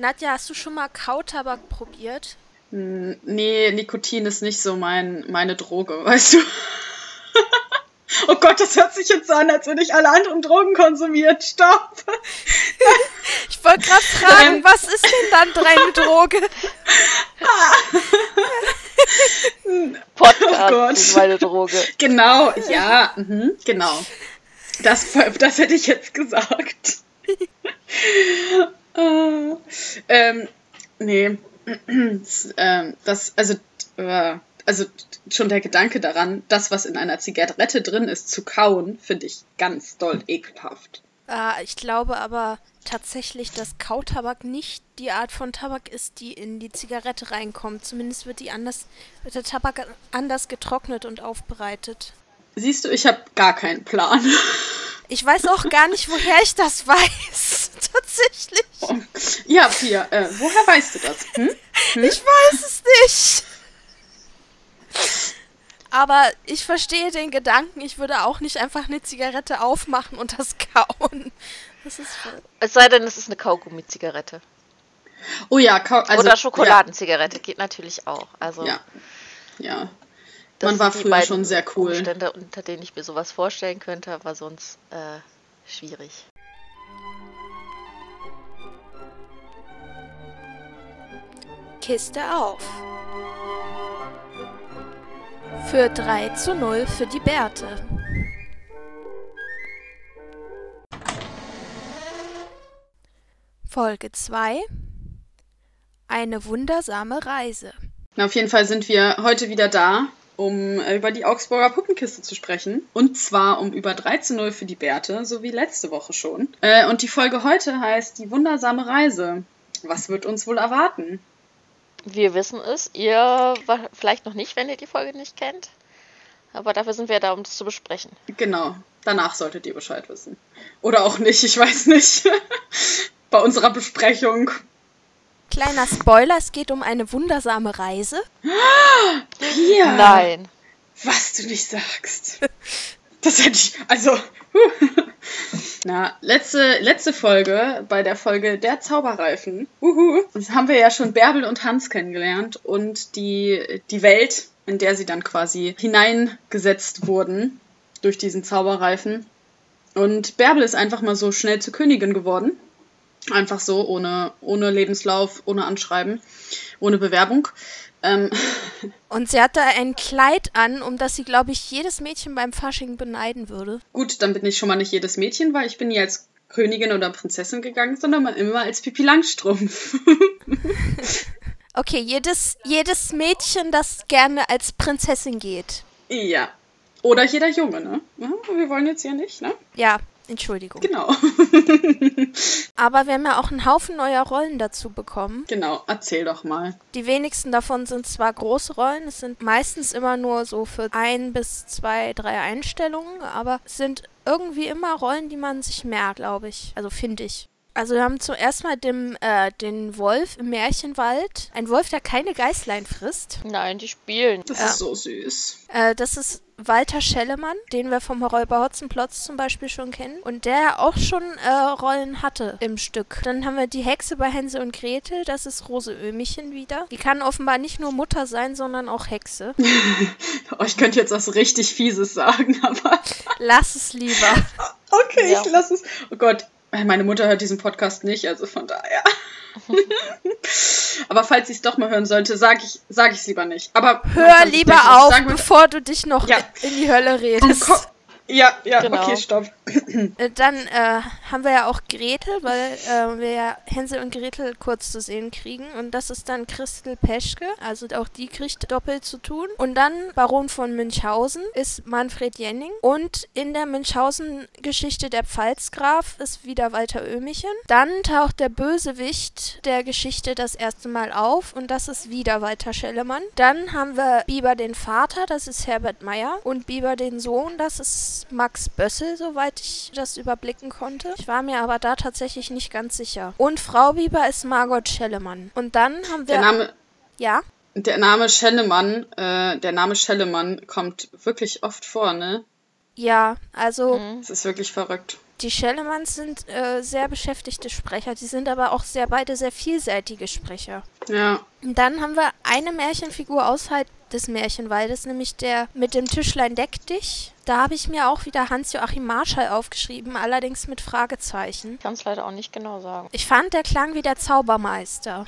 Nadja, hast du schon mal Kautabak probiert? Nee, Nikotin ist nicht so mein, meine Droge, weißt du? oh Gott, das hört sich jetzt so an, als würde ich alle anderen Drogen konsumieren. Stopp! Ich wollte gerade fragen, ähm. was ist denn dann deine Droge? Podcast oh Gott. ist meine Droge. Genau, ja, mhm, genau. Das, das hätte ich jetzt gesagt. Äh, ähm, nee, ähm, das, also, äh, also schon der Gedanke daran, das, was in einer Zigarette drin ist, zu kauen, finde ich ganz doll ekelhaft. Äh, ich glaube aber tatsächlich, dass Kautabak nicht die Art von Tabak ist, die in die Zigarette reinkommt. Zumindest wird die anders, wird der Tabak anders getrocknet und aufbereitet. Siehst du, ich habe gar keinen Plan. Ich weiß auch gar nicht, woher ich das weiß. Tatsächlich. Oh. Ja, Pia, äh, woher weißt du das? Hm? Hm? Ich weiß es nicht. Aber ich verstehe den Gedanken, ich würde auch nicht einfach eine Zigarette aufmachen und das kauen. Das ist es sei denn, es ist eine Kaugummi-Zigarette. Oh ja, Kau also, Oder Schokoladenzigarette ja. geht natürlich auch. Also, ja. Ja. Man war früher schon sehr cool. Umstände, unter denen ich mir sowas vorstellen könnte, aber sonst äh, schwierig. Kiste auf. Für 3 zu 0 für die Bärte. Folge 2 Eine wundersame Reise. Na, auf jeden Fall sind wir heute wieder da, um äh, über die Augsburger Puppenkiste zu sprechen. Und zwar um über 3 zu 0 für die Bärte, so wie letzte Woche schon. Äh, und die Folge heute heißt Die wundersame Reise. Was wird uns wohl erwarten? Wir wissen es, ihr vielleicht noch nicht, wenn ihr die Folge nicht kennt. Aber dafür sind wir da, um das zu besprechen. Genau. Danach solltet ihr Bescheid wissen. Oder auch nicht, ich weiß nicht. Bei unserer Besprechung. Kleiner Spoiler, es geht um eine wundersame Reise. Ja. Nein. Was du nicht sagst. Das hätte ich. Also. Na, letzte, letzte Folge, bei der Folge Der Zauberreifen, uhu, das haben wir ja schon Bärbel und Hans kennengelernt und die, die Welt, in der sie dann quasi hineingesetzt wurden durch diesen Zauberreifen. Und Bärbel ist einfach mal so schnell zur Königin geworden. Einfach so, ohne, ohne Lebenslauf, ohne Anschreiben, ohne Bewerbung. Ähm. Und sie hatte ein Kleid an, um das sie, glaube ich, jedes Mädchen beim Fasching beneiden würde. Gut, dann bin ich schon mal nicht jedes Mädchen, weil ich bin nie als Königin oder Prinzessin gegangen, sondern immer als Pipi Langstrumpf. okay, jedes, jedes Mädchen, das gerne als Prinzessin geht. Ja. Oder jeder Junge, ne? wir wollen jetzt hier nicht, ne? Ja, Entschuldigung. Genau. Aber wir haben ja auch einen Haufen neuer Rollen dazu bekommen. Genau, erzähl doch mal. Die wenigsten davon sind zwar große Rollen, es sind meistens immer nur so für ein bis zwei, drei Einstellungen, aber es sind irgendwie immer Rollen, die man sich merkt, glaube ich. Also finde ich. Also wir haben zuerst mal den, äh, den Wolf im Märchenwald. Ein Wolf, der keine Geißlein frisst. Nein, die spielen. Das ja. ist so süß. Äh, das ist Walter Schellemann, den wir vom Räuber Hotzenplotz zum Beispiel schon kennen. Und der auch schon äh, Rollen hatte im Stück. Dann haben wir die Hexe bei Hänsel und Gretel, das ist Rose Ömichen wieder. Die kann offenbar nicht nur Mutter sein, sondern auch Hexe. oh, ich könnte jetzt was richtig Fieses sagen, aber. Lass es lieber. Okay, ja. ich lass es. Oh Gott, meine Mutter hört diesen Podcast nicht, also von daher. Aber falls sie es doch mal hören sollte, sage ich es sag lieber nicht. Aber hör lieber auf, bevor du dich noch ja. in die Hölle redest. Ja, ja, genau. okay, stopp. Äh, dann äh, haben wir ja auch Gretel, weil äh, wir ja Hänsel und Gretel kurz zu sehen kriegen. Und das ist dann Christel Peschke, also auch die kriegt doppelt zu tun. Und dann Baron von Münchhausen ist Manfred Jenning. Und in der Münchhausen-Geschichte der Pfalzgraf ist wieder Walter Ömichen. Dann taucht der Bösewicht der Geschichte das erste Mal auf und das ist wieder Walter Schellemann. Dann haben wir Biber den Vater, das ist Herbert Meyer. Und Biber den Sohn, das ist Max Bössel, soweit ich das überblicken konnte. Ich war mir aber da tatsächlich nicht ganz sicher. Und Frau Bieber ist Margot Schellemann. Und dann haben wir. Der Name. Ja? Der Name Schellemann, äh, der Name Schellemann kommt wirklich oft vor, ne? Ja, also. Es ist wirklich verrückt. Die Schellemans sind äh, sehr beschäftigte Sprecher. Die sind aber auch sehr beide sehr vielseitige Sprecher. Ja. Und dann haben wir eine Märchenfigur außerhalb des Märchenwaldes, nämlich der mit dem Tischlein deck dich. Da habe ich mir auch wieder Hans-Joachim Marschall aufgeschrieben, allerdings mit Fragezeichen. Ich kann es leider auch nicht genau sagen. Ich fand, der klang wie der Zaubermeister.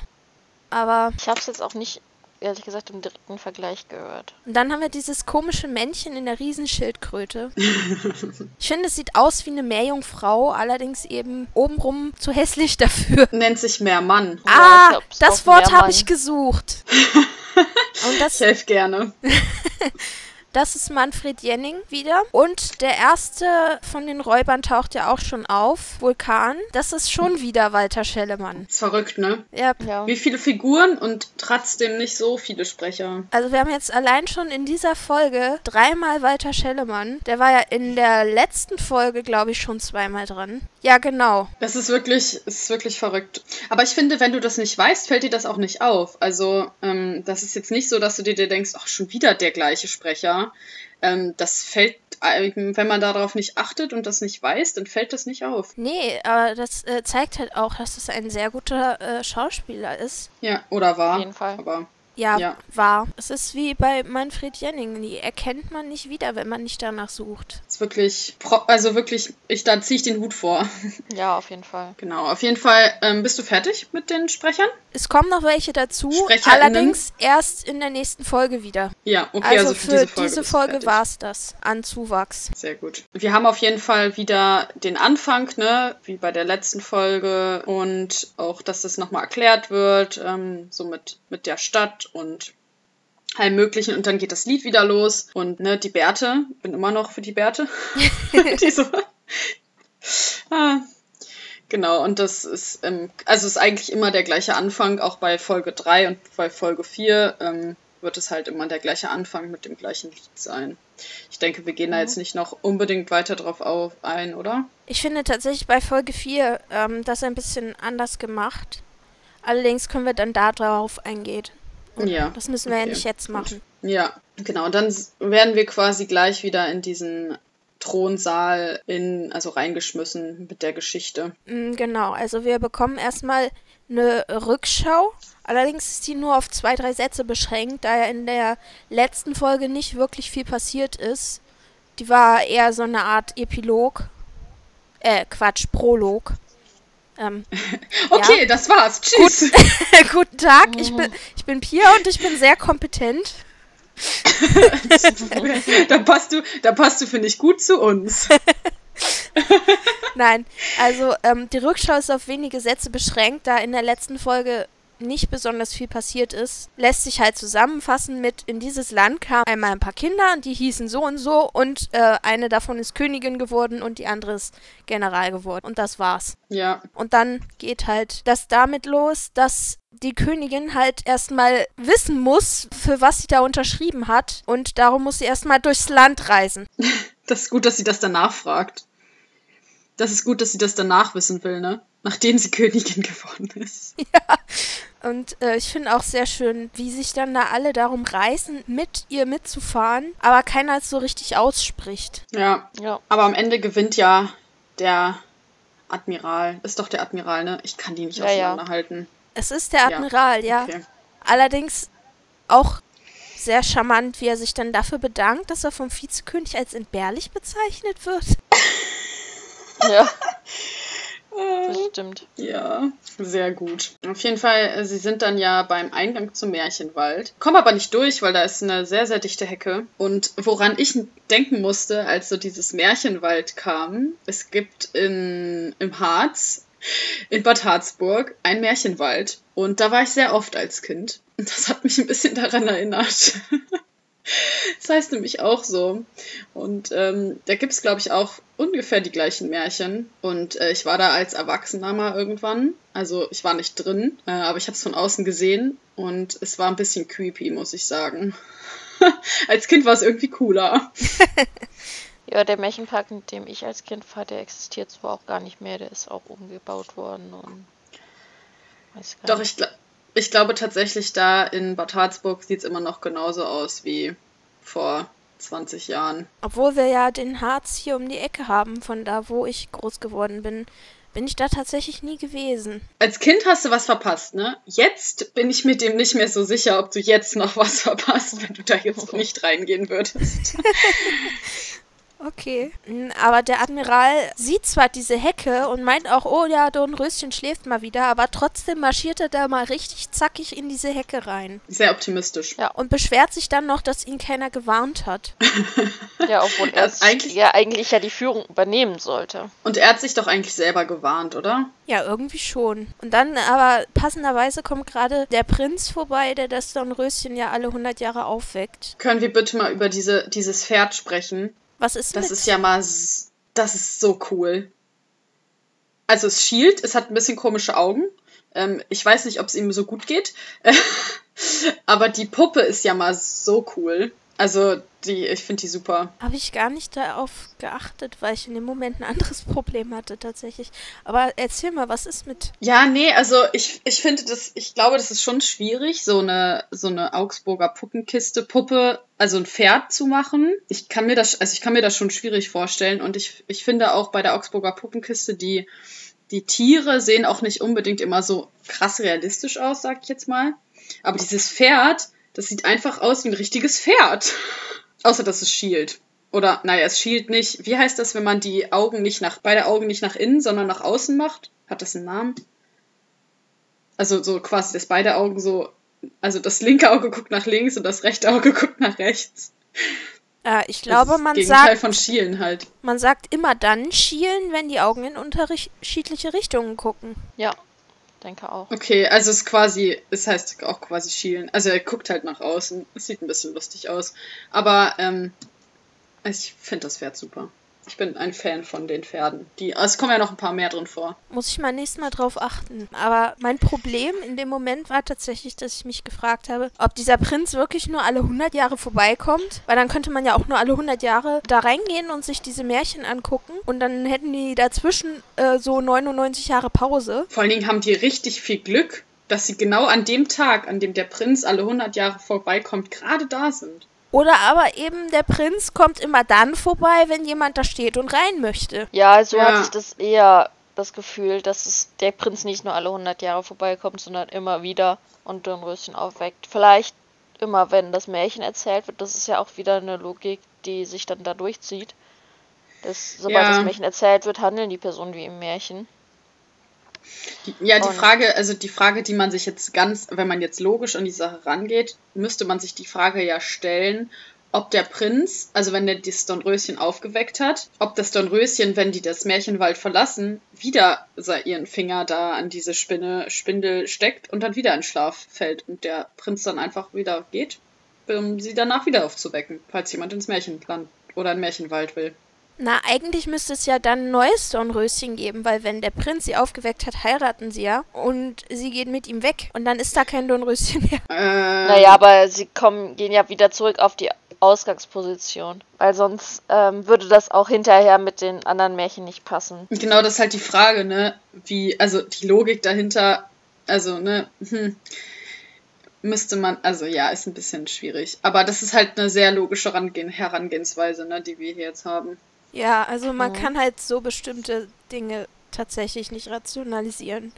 Aber Ich habe es jetzt auch nicht, ehrlich gesagt, im direkten Vergleich gehört. Und dann haben wir dieses komische Männchen in der Riesenschildkröte. ich finde, es sieht aus wie eine Meerjungfrau, allerdings eben obenrum zu hässlich dafür. Nennt sich Meermann. Ja, ah, ich glaub's das Wort habe ich gesucht. Und Ich das, helfe gerne. das ist Manfred Jenning wieder. Und der erste von den Räubern taucht ja auch schon auf, Vulkan. Das ist schon wieder Walter Schellemann. Ist verrückt, ne? Ja, Ja. Wie viele Figuren und trotzdem nicht so viele Sprecher. Also wir haben jetzt allein schon in dieser Folge dreimal Walter Schellemann. Der war ja in der letzten Folge, glaube ich, schon zweimal dran. Ja, genau. Das ist wirklich, ist wirklich verrückt. Aber ich finde, wenn du das nicht weißt, fällt dir das auch nicht auf. Also, ähm, das ist jetzt nicht so, dass du dir denkst, ach, schon wieder der gleiche Sprecher. Ähm, das fällt, einem, wenn man darauf nicht achtet und das nicht weiß, dann fällt das nicht auf. Nee, aber das äh, zeigt halt auch, dass es ein sehr guter äh, Schauspieler ist. Ja, oder war. Auf jeden Fall. Aber Ja, Ja. war. Es ist wie bei Manfred Jenning. Die erkennt man nicht wieder, wenn man nicht danach sucht. ist wirklich, also wirklich, ich, da ziehe ich den Hut vor. Ja, auf jeden Fall. genau, auf jeden Fall, ähm, bist du fertig mit den Sprechern? Es kommen noch welche dazu, allerdings erst in der nächsten Folge wieder. Ja, okay, Also, also, für für diese bist du Folge war es das an Zuwachs. Sehr gut. Wir haben auf jeden Fall wieder den Anfang, ne, wie bei der letzten Folge und auch, dass das nochmal erklärt wird, ähm, so mit, mit der Stadt und allem Möglichen und dann geht das Lied wieder los und ne, die Bärte, bin immer noch für die Bärte. die so, ah, genau, und das ist, ähm, also ist eigentlich immer der gleiche Anfang, auch bei Folge 3 und bei Folge 4 ähm, wird es halt immer der gleiche Anfang mit dem gleichen Lied sein. Ich denke, wir gehen da jetzt nicht noch unbedingt weiter drauf auf ein, oder? Ich finde tatsächlich bei Folge 4 ähm, das ein bisschen anders gemacht. Allerdings können wir dann darauf eingehen. Ja. Das müssen wir ja okay, nicht jetzt machen. Ja, genau. Und dann werden wir quasi gleich wieder in diesen Thronsaal in, also reingeschmissen mit der Geschichte. Mm, Genau, also wir bekommen erstmal eine Rückschau. Allerdings ist die nur auf zwei, drei Sätze beschränkt, da ja in der letzten Folge nicht wirklich viel passiert ist. Die war eher so eine Art Epilog. Äh, Quatsch, Prolog. Ähm, Okay, das war's. Tschüss. guten Tag, ich bin, ich bin Pia und ich bin sehr kompetent. da passt du, da passt du, finde ich, gut zu uns. Nein, also ähm, die Rückschau ist auf wenige Sätze beschränkt, da in der letzten Folge nicht besonders viel passiert ist. Lässt sich halt zusammenfassen mit, in dieses Land kamen einmal ein paar Kinder und die hießen so und so und äh, eine davon ist Königin geworden und die andere ist General geworden. Und das war's. Ja, Und dann geht halt das damit los, dass die Königin halt erstmal wissen muss, für was sie da unterschrieben hat. Und darum muss sie erstmal durchs Land reisen. das ist gut, dass sie das danach fragt. Das ist gut, dass sie das danach wissen will, ne? Nachdem sie Königin geworden ist. Und äh, ich finde auch sehr schön, wie sich dann da alle darum reißen, mit ihr mitzufahren, aber keiner es so richtig ausspricht. Ja, Ja. aber am Ende gewinnt ja der Admiral. Ist doch der Admiral, ne? Ich kann die nicht Ja, ja. auseinanderhalten. Es ist der Admiral, ja. Okay. Allerdings auch sehr charmant, wie er sich dann dafür bedankt, dass er vom Vizekönig als entbehrlich bezeichnet wird. Ja. Das stimmt. Ja, sehr gut. Auf jeden Fall, äh, sie sind dann ja beim Eingang zum Märchenwald. Kommen aber nicht durch, weil da ist eine sehr, sehr dichte Hecke. Und woran ich denken musste, als so dieses Märchenwald kam, es gibt in, im Harz, in Bad Harzburg, einen Märchenwald. Und da war ich sehr oft als Kind. Und das hat mich ein bisschen daran erinnert. Das heißt nämlich auch so. Und ähm, da gibt es, glaube ich, auch ungefähr die gleichen Märchen. Und äh, ich war da als Erwachsener mal irgendwann. Also ich war nicht drin, äh, aber ich habe es von außen gesehen. Und es war ein bisschen creepy, muss ich sagen. als Kind war es irgendwie cooler. Ja, der Märchenpark, in dem ich als Kind war, der existiert zwar auch gar nicht mehr, der ist auch umgebaut worden und Doch, ich, gl ich glaube tatsächlich, da in Bad Harzburg sieht es immer noch genauso aus wie vor 20 Jahren. Obwohl wir ja den Harz hier um die Ecke haben, von da, wo ich groß geworden bin, bin ich da tatsächlich nie gewesen. Als Kind hast du was verpasst, ne? Jetzt bin ich mit dem nicht mehr so sicher, ob du jetzt noch was verpasst, wenn du da jetzt nicht reingehen würdest. Okay. Aber der Admiral sieht zwar diese Hecke und meint auch, oh ja, Dornröschen schläft mal wieder, aber trotzdem marschiert er da mal richtig zackig in diese Hecke rein. Sehr optimistisch. Ja. Und beschwert sich dann noch, dass ihn keiner gewarnt hat. ja, obwohl er eigentlich, ja eigentlich ja die Führung übernehmen sollte. Und er hat sich doch eigentlich selber gewarnt, oder? Ja, irgendwie schon. Und dann aber passenderweise kommt gerade der Prinz vorbei, der das Dornröschen ja alle 100 Jahre aufweckt. Können wir bitte mal über diese, dieses Pferd sprechen? Was ist das? mit? ist ja mal, das ist so cool. Also es schielt, es hat ein bisschen komische Augen. Ähm, ich weiß nicht, ob es ihm so gut geht. Aber die Puppe ist ja mal so cool. Also, die, ich finde die super. Habe ich gar nicht darauf geachtet, weil ich in dem Moment ein anderes Problem hatte tatsächlich. Aber erzähl mal, was ist mit. Ja, nee, also ich, ich finde das, ich glaube, das ist schon schwierig, so eine, so eine Augsburger Puppenkiste, Puppe, also ein Pferd zu machen. Ich kann mir das, also ich kann mir das schon schwierig vorstellen. Und ich, ich finde auch bei der Augsburger Puppenkiste, die, die Tiere sehen auch nicht unbedingt immer so krass realistisch aus, sag ich jetzt mal. Aber dieses Pferd das sieht einfach aus wie ein richtiges Pferd. Außer, dass es schielt. Oder, naja, es schielt nicht. Wie heißt das, wenn man die Augen nicht nach, beide Augen nicht nach innen, sondern nach außen macht? Hat das einen Namen? Also so quasi, dass beide Augen so, also das linke Auge guckt nach links und das rechte Auge guckt nach rechts. Äh, ich glaube, man Gegenteil sagt. von Schielen halt. Man sagt immer dann schielen, wenn die Augen in unterschiedliche Richtungen gucken. Ja denke auch. Okay, also es ist quasi, es heißt auch quasi schielen. Also er guckt halt nach außen. Es sieht ein bisschen lustig aus. Aber ähm, ich finde das Pferd super. Ich bin ein Fan von den Pferden. Die, also es kommen ja noch ein paar mehr drin vor. Muss ich mal nächstes Mal drauf achten. Aber mein Problem in dem Moment war tatsächlich, dass ich mich gefragt habe, ob dieser Prinz wirklich nur alle 100 Jahre vorbeikommt. Weil dann könnte man ja auch nur alle 100 Jahre da reingehen und sich diese Märchen angucken. Und dann hätten die dazwischen äh, so 99 Jahre Pause. Vor allen Dingen haben die richtig viel Glück, dass sie genau an dem Tag, an dem der Prinz alle 100 Jahre vorbeikommt, gerade da sind. Oder aber eben der Prinz kommt immer dann vorbei, wenn jemand da steht und rein möchte. Ja, so ja. hatte ich das eher das Gefühl, dass es der Prinz nicht nur alle 100 Jahre vorbeikommt, sondern immer wieder und Dornröschen aufweckt. Vielleicht immer, wenn das Märchen erzählt wird. Das ist ja auch wieder eine Logik, die sich dann da durchzieht. Dass, sobald ja. das Märchen erzählt wird, handeln die Personen wie im Märchen. Ja, die Frage, also die Frage, die man sich jetzt ganz, wenn man jetzt logisch an die Sache rangeht, müsste man sich die Frage ja stellen, ob der Prinz, also wenn der das Dornröschen aufgeweckt hat, ob das Dornröschen, wenn die das Märchenwald verlassen, wieder ihren Finger da an diese Spinne, Spindel steckt und dann wieder in Schlaf fällt und der Prinz dann einfach wieder geht, um sie danach wieder aufzuwecken, falls jemand ins Märchenland oder in Märchenwald will. Na, eigentlich müsste es ja dann ein neues Dornröschen geben, weil wenn der Prinz sie aufgeweckt hat, heiraten sie ja und sie gehen mit ihm weg und dann ist da kein Dornröschen mehr. Äh. Naja, aber sie kommen, gehen ja wieder zurück auf die Ausgangsposition, weil sonst ähm, würde das auch hinterher mit den anderen Märchen nicht passen. Genau, das ist halt die Frage, ne? Wie, also die Logik dahinter, also, ne, hm, müsste man, also ja, ist ein bisschen schwierig. Aber das ist halt eine sehr logische Herangehensweise, ne, die wir hier jetzt haben. Ja, also man mhm. kann halt so bestimmte Dinge tatsächlich nicht rationalisieren.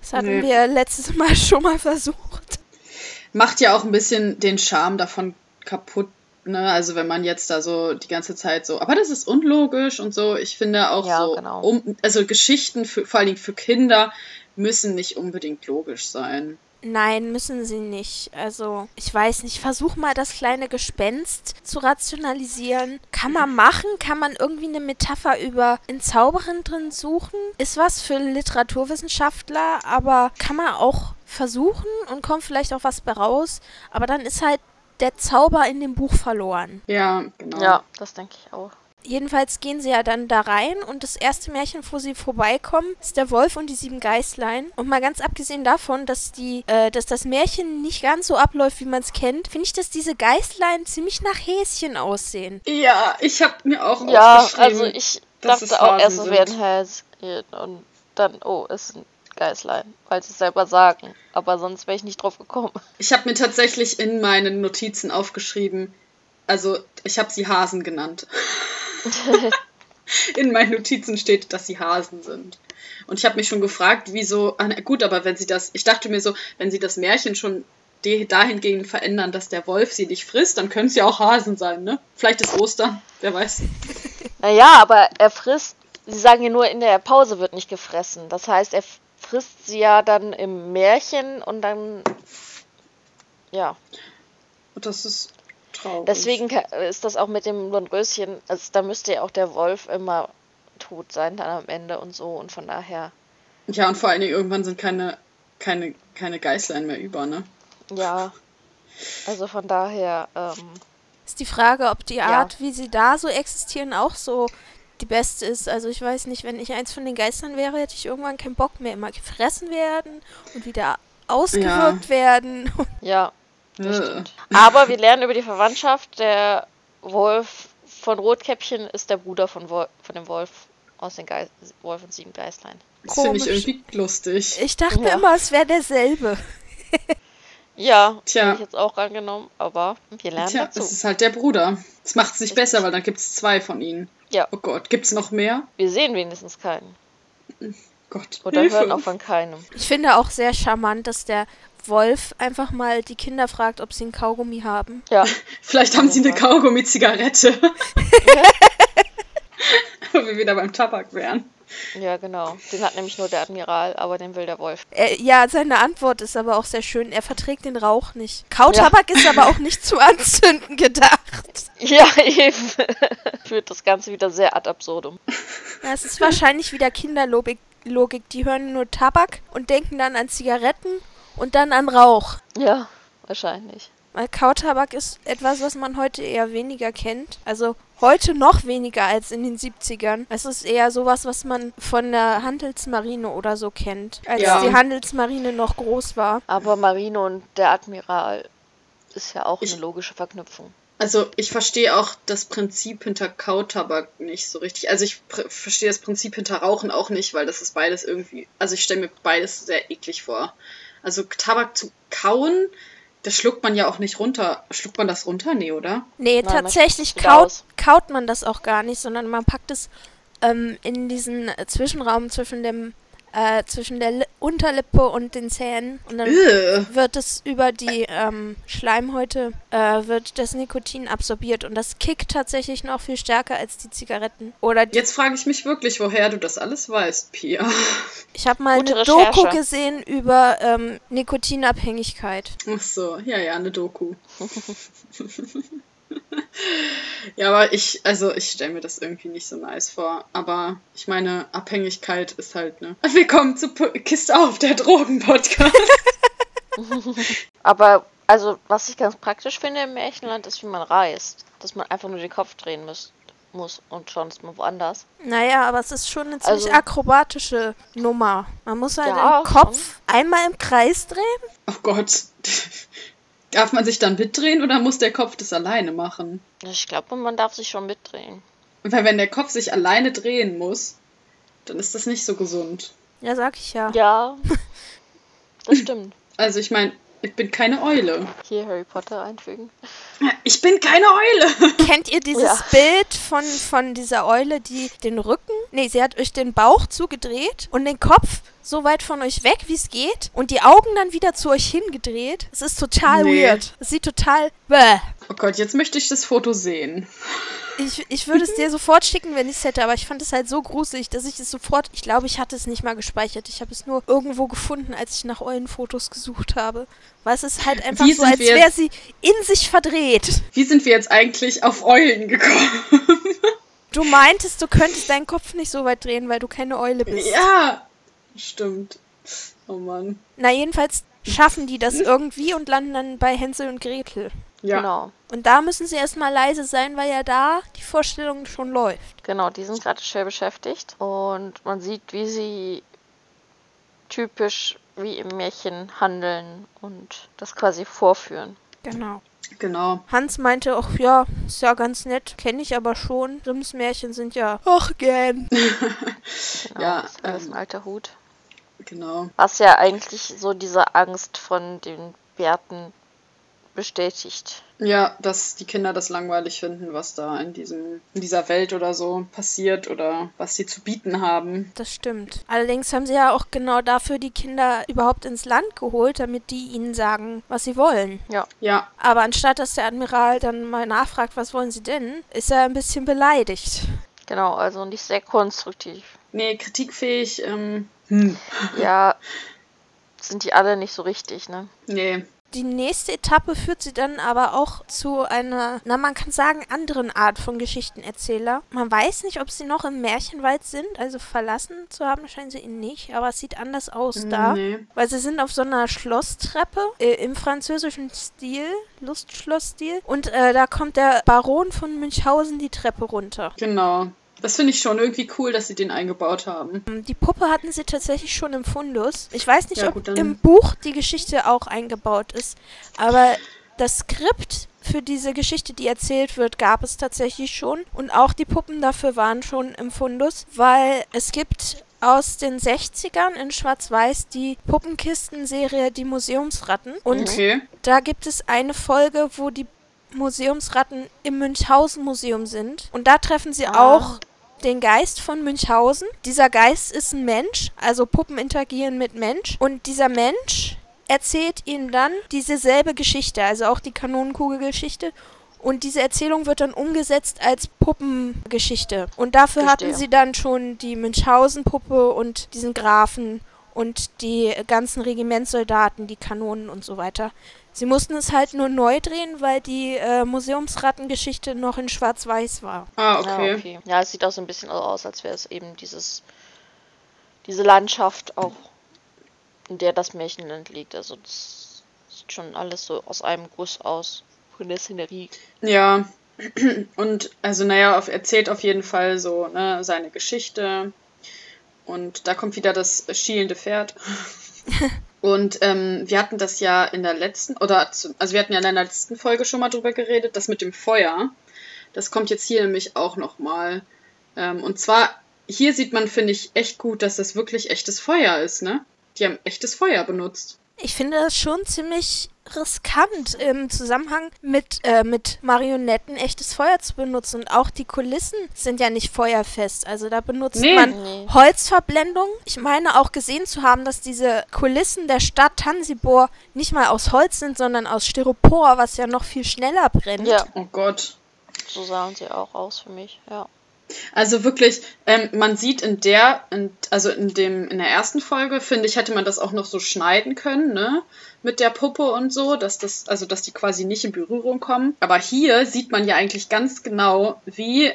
Das hatten nee. wir letztes Mal schon mal versucht. Macht ja auch ein bisschen den Charme davon kaputt, ne? Also wenn man jetzt da so die ganze Zeit so, aber das ist unlogisch und so. Ich finde auch ja, so, genau. um, also Geschichten für, vor allen Dingen für Kinder müssen nicht unbedingt logisch sein. Nein, müssen sie nicht. Also, ich weiß nicht. Versuch mal das kleine Gespenst zu rationalisieren. Kann man machen? Kann man irgendwie eine Metapher über ein Zauberin drin suchen? Ist was für Literaturwissenschaftler, aber kann man auch versuchen und kommt vielleicht auch was bei raus. Aber dann ist halt der Zauber in dem Buch verloren. Ja, genau. Ja, das denke ich auch. Jedenfalls gehen sie ja dann da rein und das erste Märchen, wo sie vorbeikommen, ist der Wolf und die sieben Geißlein. Und mal ganz abgesehen davon, dass die, äh, dass das Märchen nicht ganz so abläuft, wie man es kennt, finde ich, dass diese Geißlein ziemlich nach Häschen aussehen. Ja, ich habe mir auch Ja, also ich dachte auch erst, es wären Häschen und dann, oh, es sind Geißlein, weil sie es selber sagen. Aber sonst wäre ich nicht drauf gekommen. Ich habe mir tatsächlich in meinen Notizen aufgeschrieben, also ich habe sie Hasen genannt. In meinen Notizen steht, dass sie Hasen sind. Und ich habe mich schon gefragt, wieso. Ah, gut, aber wenn sie das. Ich dachte mir so, wenn sie das Märchen schon dahingehend verändern, dass der Wolf sie nicht frisst, dann können es ja auch Hasen sein, ne? Vielleicht ist Ostern, wer weiß. Naja, aber er frisst. Sie sagen ja nur, in der Pause wird nicht gefressen. Das heißt, er frisst sie ja dann im Märchen und dann. Ja. Und das ist traurig. Deswegen ist das auch mit dem Dornröschen, also da müsste ja auch der Wolf immer tot sein dann am Ende und so und von daher. Ja, und vor allen Dingen irgendwann sind keine, keine, keine Geißlein mehr über, ne? Ja. Also von daher. Ähm, ist die Frage, ob die Art, ja. wie sie da so existieren, auch so die beste ist. Also ich weiß nicht, wenn ich eins von den Geistern wäre, hätte ich irgendwann keinen Bock mehr. Immer gefressen werden und wieder ausgewirkt ja. werden. Ja. Aber wir lernen über die Verwandtschaft. Der Wolf von Rotkäppchen ist der Bruder von, Wolf, von dem Wolf aus den Geist, Wolf und sieben Geistlein. Das finde ich irgendwie lustig. Ich dachte ja. immer, es wäre derselbe. ja, Tja. ich jetzt auch angenommen, aber wir lernen Tja, dazu. das ist halt der Bruder. Das macht es nicht besser, weil dann gibt es zwei von ihnen. Ja. Oh Gott, gibt es noch mehr? Wir sehen wenigstens keinen. Gott. Oder Hilfe. hören auch von keinem. Ich finde auch sehr charmant, dass der Wolf einfach mal die Kinder fragt, ob sie ein Kaugummi haben. Ja. Vielleicht haben sie eine Kaugummi-Zigarette. Wo wir wieder beim Tabak wären. Ja, genau. Den hat nämlich nur der Admiral, aber den will der Wolf. Äh, ja, seine Antwort ist aber auch sehr schön. Er verträgt den Rauch nicht. Kautabak ja. ist aber auch nicht zu anzünden gedacht. Ja, eben. Führt das Ganze wieder sehr ad absurdum. Ja, es ist wahrscheinlich wieder Kinderlogik. Logik. Die hören nur Tabak und denken dann an Zigaretten und dann an Rauch. Ja, wahrscheinlich. Weil Kautabak ist etwas, was man heute eher weniger kennt. Also heute noch weniger als in den 70ern. Es ist eher sowas, was man von der Handelsmarine oder so kennt. Als ja. die Handelsmarine noch groß war. Aber Marine und der Admiral ist ja auch ich, eine logische Verknüpfung. Also ich verstehe auch das Prinzip hinter Kautabak nicht so richtig. Also ich verstehe das Prinzip hinter Rauchen auch nicht, weil das ist beides irgendwie. Also ich stelle mir beides sehr eklig vor. Also Tabak zu kauen, das schluckt man ja auch nicht runter. Schluckt man das runter? Nee, oder? Nee, Nein, tatsächlich kaut, kaut man das auch gar nicht, sondern man packt es ähm, in diesen Zwischenraum zwischen dem äh, zwischen der Li Unterlippe und den Zähnen. Und dann Ugh. wird es über die ähm, Schleimhäute, äh, wird das Nikotin absorbiert. Und das kickt tatsächlich noch viel stärker als die Zigaretten. Oder die Jetzt frage ich mich wirklich, woher du das alles weißt, Pia. Ich habe mal Gute eine Recherche. Doku gesehen über ähm, Nikotinabhängigkeit. Ach so, ja, ja, eine Doku. ja, aber ich, also ich stelle mir das irgendwie nicht so nice vor. Aber ich meine, Abhängigkeit ist halt, ne? Willkommen zu P Kiste auf, der Drogen-Podcast. aber, also, was ich ganz praktisch finde im Märchenland, ist, wie man reist. Dass man einfach nur den Kopf drehen muss muss und schon ist man woanders. Naja, aber es ist schon eine ziemlich also, akrobatische Nummer. Man muss halt ja, den Kopf schon. einmal im Kreis drehen. Oh Gott. Darf man sich dann mitdrehen oder muss der Kopf das alleine machen? Ich glaube, man darf sich schon mitdrehen. Weil wenn der Kopf sich alleine drehen muss, dann ist das nicht so gesund. Ja, sag ich ja. Ja, das stimmt. Also ich meine, ich bin keine Eule. Hier Harry Potter einfügen. Ich bin keine Eule. Kennt ihr dieses ja. Bild von, von dieser Eule, die den Rücken, nee, sie hat euch den Bauch zugedreht und den Kopf so weit von euch weg, wie es geht und die Augen dann wieder zu euch hingedreht? Es ist total nee. weird. Es sieht total bäh. Oh Gott, jetzt möchte ich das Foto sehen. Ich, ich würde es dir sofort schicken, wenn ich es hätte, aber ich fand es halt so gruselig, dass ich es sofort. Ich glaube, ich hatte es nicht mal gespeichert. Ich habe es nur irgendwo gefunden, als ich nach Eulenfotos gesucht habe. Weil es ist halt einfach so, als wäre sie in sich verdreht. Wie sind wir jetzt eigentlich auf Eulen gekommen? Du meintest, du könntest deinen Kopf nicht so weit drehen, weil du keine Eule bist. Ja, stimmt. Oh Mann. Na, jedenfalls schaffen die das irgendwie und landen dann bei Hänsel und Gretel. Ja. Genau. Und da müssen sie erstmal leise sein, weil ja da die Vorstellung schon läuft. Genau, die sind gerade schwer beschäftigt und man sieht, wie sie typisch wie im Märchen handeln und das quasi vorführen. Genau. Genau. Hans meinte auch, ja, ist ja ganz nett, kenne ich aber schon. Grimms Märchen sind ja, ach, gern. genau, ja, ist alles ähm, ein alter Hut. Genau. Was ja eigentlich so diese Angst von den Bärten bestätigt. Ja, dass die Kinder das langweilig finden, was da in, diesem, in dieser Welt oder so passiert oder was sie zu bieten haben. Das stimmt. Allerdings haben sie ja auch genau dafür die Kinder überhaupt ins Land geholt, damit die ihnen sagen, was sie wollen. Ja. Ja, Aber anstatt dass der Admiral dann mal nachfragt, was wollen sie denn, ist er ein bisschen beleidigt. Genau, also nicht sehr konstruktiv. nee, kritikfähig, ähm, hm, Ja, sind die alle nicht so richtig, ne? nee. Die nächste Etappe führt sie dann aber auch zu einer, na man kann sagen, anderen Art von Geschichtenerzähler. Man weiß nicht, ob sie noch im Märchenwald sind, also verlassen zu haben scheinen sie ihn nicht, aber es sieht anders aus da. Nee. Weil sie sind auf so einer Schlosstreppe äh, im französischen Stil, Lustschlossstil. Und äh, da kommt der Baron von Münchhausen die Treppe runter. Genau. Das finde ich schon irgendwie cool, dass sie den eingebaut haben. Ähm, Die Puppe hatten sie tatsächlich schon im Fundus. Ich weiß nicht, Ja, ob gut, im Buch die Geschichte auch eingebaut ist, aber das Skript für diese Geschichte, die erzählt wird, gab es tatsächlich schon. Und auch die Puppen dafür waren schon im Fundus, weil es gibt aus den 60ern in Schwarz-Weiß die Puppenkistenserie Die Museumsratten. Und Okay. da gibt es eine Folge, wo die Museumsratten im Münchhausen-Museum sind. Und da treffen sie Ah. auch den Geist von Münchhausen. Dieser Geist ist ein Mensch, also Puppen interagieren mit Mensch. Und dieser Mensch erzählt ihnen dann diese selbe Geschichte, also auch die Kanonenkugelgeschichte. Und diese Erzählung wird dann umgesetzt als Puppengeschichte. Und dafür hatten Verstehe. sie dann schon die Münchhausen-Puppe und diesen Grafen und die ganzen Regimentssoldaten, die Kanonen und so weiter. Sie mussten es halt nur neu drehen, weil die äh, Museumsrattengeschichte noch in Schwarz-Weiß war. Ah, Ja, okay. okay. Ja, es sieht auch so ein bisschen so aus, als wäre es eben dieses, diese Landschaft auch, in der das Märchenland liegt. Also das sieht schon alles so aus einem Guss aus. Von der Szenerie. Ja. Und also, naja, auf, erzählt auf jeden Fall so ne, seine Geschichte. Und da kommt wieder das schielende Pferd. Und ähm, wir hatten das ja in der letzten, oder also wir hatten ja in der letzten Folge schon mal drüber geredet, das mit dem Feuer. Das kommt jetzt hier nämlich auch nochmal. Ähm, und zwar, hier sieht man, finde ich, echt gut, dass das wirklich echtes Feuer ist, ne? Die haben echtes Feuer benutzt. Ich finde das schon ziemlich riskant im Zusammenhang mit, äh, mit Marionetten echtes Feuer zu benutzen. Und auch die Kulissen sind ja nicht feuerfest. Also da benutzt Nee. man. Holzverblendung. Ich meine auch gesehen zu haben, dass diese Kulissen der Stadt Tansibor nicht mal aus Holz sind, sondern aus Styropor, was ja noch viel schneller brennt. Ja, Oh Gott. so sahen sie auch aus für mich. Ja. Also wirklich, ähm, man sieht in der, in, also in dem, in der ersten Folge, finde ich, hätte man das auch noch so schneiden können, ne? Mit der Puppe und so, dass das, also dass die quasi nicht in Berührung kommen. Aber hier sieht man ja eigentlich ganz genau, wie,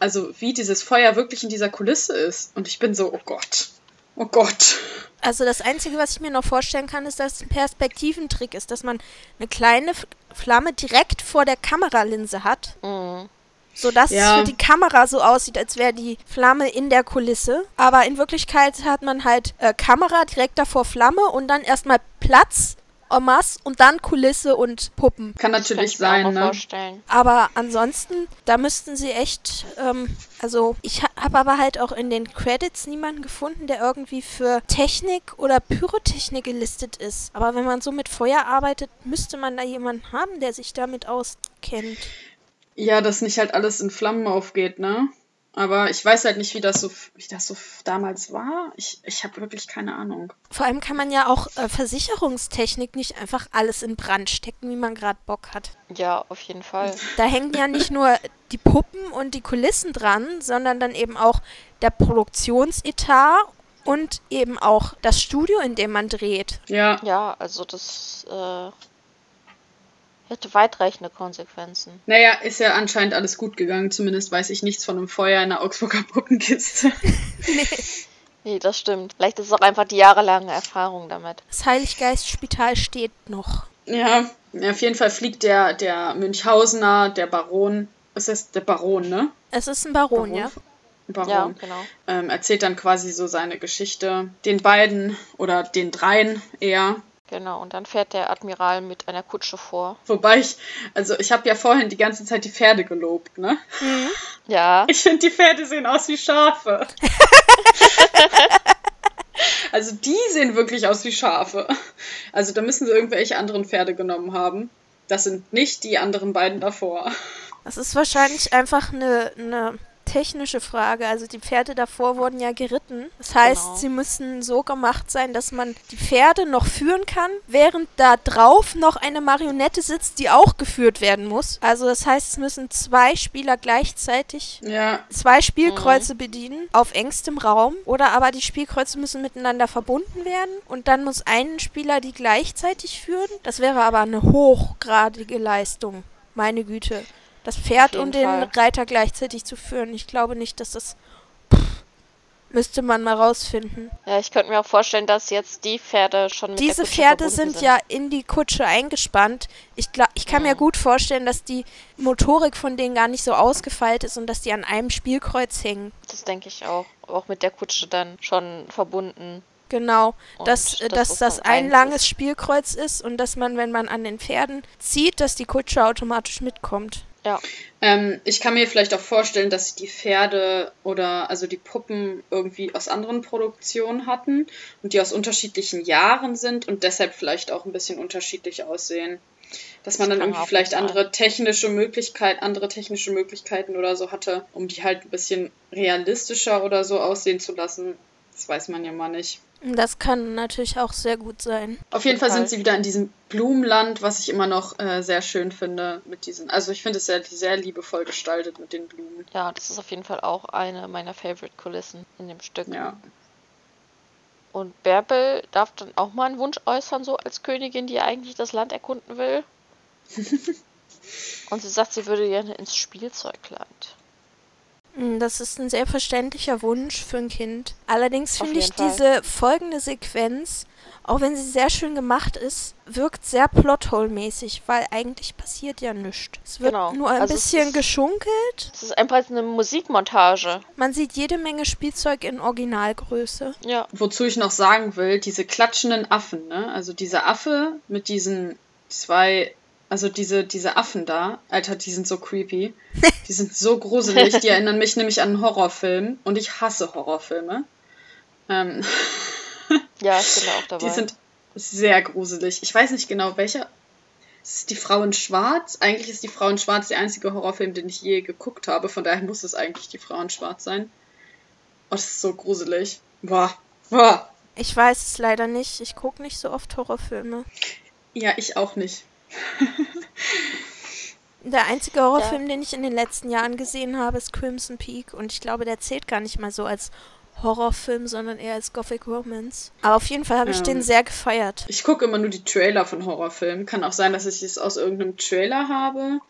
also wie dieses Feuer wirklich in dieser Kulisse ist. Und ich bin so, oh Gott. Oh Gott. Also das Einzige, was ich mir noch vorstellen kann, ist, dass es ein Perspektiventrick ist, dass man eine kleine Flamme direkt vor der Kameralinse hat, Mhm. sodass Ja. es für die Kamera so aussieht, als wäre die Flamme in der Kulisse. Aber in Wirklichkeit hat man halt äh, Kamera direkt davor Flamme und dann erstmal Platz, en masse und dann Kulisse und Puppen. Kann natürlich kann ich mir auch sein, ne? vorstellen. Aber ansonsten, da müssten sie echt, ähm, also ich ha habe aber halt auch in den Credits niemanden gefunden, der irgendwie für Technik oder Pyrotechnik gelistet ist. Aber wenn man so mit Feuer arbeitet, müsste man da jemanden haben, der sich damit auskennt. Ja, dass nicht halt alles in Flammen aufgeht, ne? Aber ich weiß halt nicht, wie das so, wie das so damals war. Ich, ich habe wirklich keine Ahnung. Vor allem kann man ja auch äh, Versicherungstechnik nicht einfach alles in Brand stecken, wie man gerade Bock hat. Ja, auf jeden Fall. Da hängen ja nicht nur die Puppen und die Kulissen dran, sondern dann eben auch der Produktionsetat und eben auch das Studio, in dem man dreht. Ja, Ja, also das äh, hätte weitreichende Konsequenzen. Naja, ist ja anscheinend alles gut gegangen. Zumindest weiß ich nichts von einem Feuer in der Augsburger Puppenkiste. Nee, das stimmt. Vielleicht ist es auch einfach die jahrelange Erfahrung damit. Das Heiliggeistspital steht noch. ja, ja, auf jeden Fall fliegt der, der Münchhausener, der Baron. Ist das der Baron, ne? Es ist ein Baron, ja. Baron. Ja, genau. Ähm, erzählt dann quasi so seine Geschichte. Den beiden oder den dreien eher. Genau. Und dann fährt der Admiral mit einer Kutsche vor. Wobei ich, also ich habe ja vorhin die ganze Zeit die Pferde gelobt, ne? Ja. Ich finde, die Pferde sehen aus wie Schafe. also die sehen wirklich aus wie Schafe. Also da müssen sie irgendwelche anderen Pferde genommen haben. Das sind nicht die anderen beiden davor. Das ist wahrscheinlich einfach eine, eine technische Frage. Also die Pferde davor wurden ja geritten. Das heißt, genau. sie müssen so gemacht sein, dass man die Pferde noch führen kann, während da drauf noch eine Marionette sitzt, die auch geführt werden muss. Also das heißt, es müssen zwei Spieler gleichzeitig ja. zwei Spielkreuze mhm. bedienen auf engstem Raum. Oder aber die Spielkreuze müssen miteinander verbunden werden und dann muss ein Spieler die gleichzeitig führen. Das wäre aber eine hochgradige Leistung. Meine Güte das Pferd und den Fall. Reiter gleichzeitig zu führen. Ich glaube nicht, dass das. Pff, müsste man mal rausfinden. Ja, ich könnte mir auch vorstellen, dass jetzt die Pferde schon mit Diese Pferde sind, sind, ja in die Kutsche eingespannt. Ich, glaub, ich kann mhm. mir gut vorstellen, dass die Motorik von denen gar nicht so ausgefeilt ist und dass die an einem Spielkreuz hängen. Das denke ich auch. Auch mit der Kutsche dann schon verbunden. Genau, dass, das, dass das ein langes ist. Spielkreuz ist und dass man, wenn man an den Pferden zieht, dass die Kutsche automatisch mitkommt. Ja. Ähm, ich kann mir vielleicht auch vorstellen, dass die Pferde oder also die Puppen irgendwie aus anderen Produktionen hatten und die aus unterschiedlichen Jahren sind und deshalb vielleicht auch ein bisschen unterschiedlich aussehen. Dass man das dann irgendwie vielleicht andere technische Möglichkeiten, andere technische Möglichkeiten oder so hatte, um die halt ein bisschen realistischer oder so aussehen zu lassen. Das weiß man ja mal nicht. Das kann natürlich auch sehr gut sein. Auf jeden Fall sind sie wieder in diesem Blumenland, was ich immer noch äh, sehr schön finde mit diesen. Also ich finde es sehr, sehr liebevoll gestaltet mit den Blumen. Ja, das ist auf jeden Fall auch eine meiner Favorite-Kulissen in dem Stück. Ja. Und Bärbel darf dann auch mal einen Wunsch äußern, so als Königin, die eigentlich das Land erkunden will. Und sie sagt, sie würde gerne ins Spielzeugland. Hm, das ist ein sehr verständlicher Wunsch für ein Kind. Allerdings finde ich Fall. diese folgende Sequenz, auch wenn sie sehr schön gemacht ist, wirkt sehr Plothole-mäßig, weil eigentlich passiert ja nichts. Es wird genau. nur ein also bisschen es ist, geschunkelt. Es ist einfach eine Musikmontage. Man sieht jede Menge Spielzeug in Originalgröße. Ja. Wozu ich noch sagen will, diese klatschenden Affen, ne? Also dieser Affe mit diesen zwei also diese, diese Affen da, Alter, die sind so creepy. Die sind so gruselig. Die erinnern mich nämlich an einen Horrorfilm. Und ich hasse Horrorfilme. Ähm. Ja, ich bin da auch dabei. Die sind sehr gruselig. Ich weiß nicht genau, welcher. Ist die Frau in Schwarz? Eigentlich ist die Frau in Schwarz der einzige Horrorfilm, den ich je geguckt habe. Von daher muss es eigentlich die Frau in Schwarz sein. Oh, das ist so gruselig. Boah. Boah. Ich weiß es leider nicht. Ich gucke nicht so oft Horrorfilme. Ja, ich auch nicht. Der einzige Horrorfilm, ja. den ich in den letzten Jahren gesehen habe, ist Crimson Peak und ich glaube, der zählt gar nicht mal so als Horrorfilm, sondern eher als Gothic Romance. Aber auf jeden Fall habe ich ähm, den sehr gefeiert. Ich gucke immer nur die Trailer von Horrorfilmen. Kann auch sein, dass ich es aus irgendeinem Trailer habe.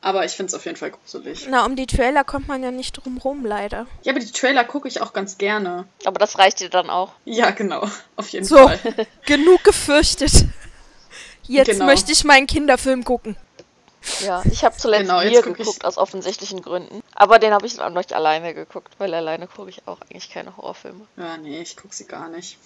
Aber ich finde es auf jeden Fall gruselig. Na, um die Trailer kommt man ja nicht drum rum, leider. Ja, aber die Trailer gucke ich auch ganz gerne. Aber das reicht dir dann auch. Ja, genau. Auf jeden so, Fall. genug gefürchtet. Jetzt genau. möchte ich meinen Kinderfilm gucken. Ja, ich habe zuletzt genau, Bier geguckt, ich... aus offensichtlichen Gründen. Aber den habe ich dann auch nicht alleine geguckt, weil alleine gucke ich auch eigentlich keine Horrorfilme. Ja, nee, ich gucke sie gar nicht.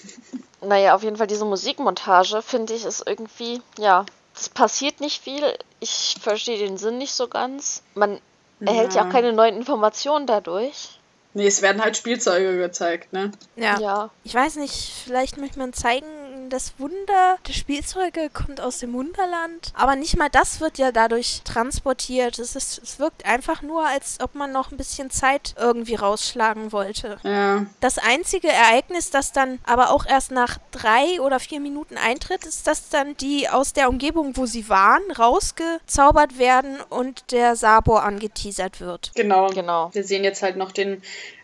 naja, auf jeden Fall diese Musikmontage, finde ich, ist irgendwie, ja, es passiert nicht viel. Ich verstehe den Sinn nicht so ganz. Man ja. erhält ja auch keine neuen Informationen dadurch. Nee, es werden halt Spielzeuge gezeigt, ne? Ja. ja. Ich weiß nicht, vielleicht möchte man zeigen, das Wunder der Spielzeuge kommt aus dem Wunderland. Aber nicht mal das wird ja dadurch transportiert. Es, ist, es wirkt einfach nur, als ob man noch ein bisschen Zeit irgendwie rausschlagen wollte. Ja. Das einzige Ereignis, das dann aber auch erst nach drei oder vier Minuten eintritt, ist, dass dann die aus der Umgebung, wo sie waren, rausgezaubert werden und der Sabor angeteasert wird. Genau. Genau. Wir sehen jetzt halt noch den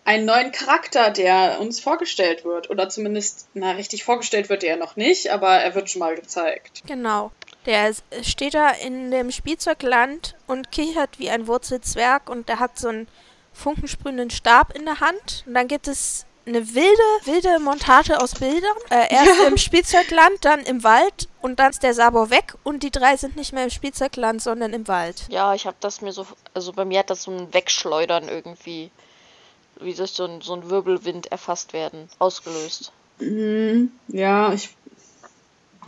einen neuen Charakter, der uns vorgestellt wird. Oder zumindest, na, richtig vorgestellt wird er noch nicht, aber er wird schon mal gezeigt. Genau. Der steht da in dem Spielzeugland und kichert wie ein Wurzelzwerg und der hat so einen funkensprühenden Stab in der Hand. Und dann gibt es eine wilde, wilde Montage aus Bildern. Äh, erst im Spielzeugland, dann im Wald und dann ist der Sabor weg und die drei sind nicht mehr im Spielzeugland, sondern im Wald. Ja, ich habe das mir so, also bei mir hat das so ein Wegschleudern irgendwie wie durch so ein, so ein Wirbelwind erfasst werden, ausgelöst. Mhm, ja, ich,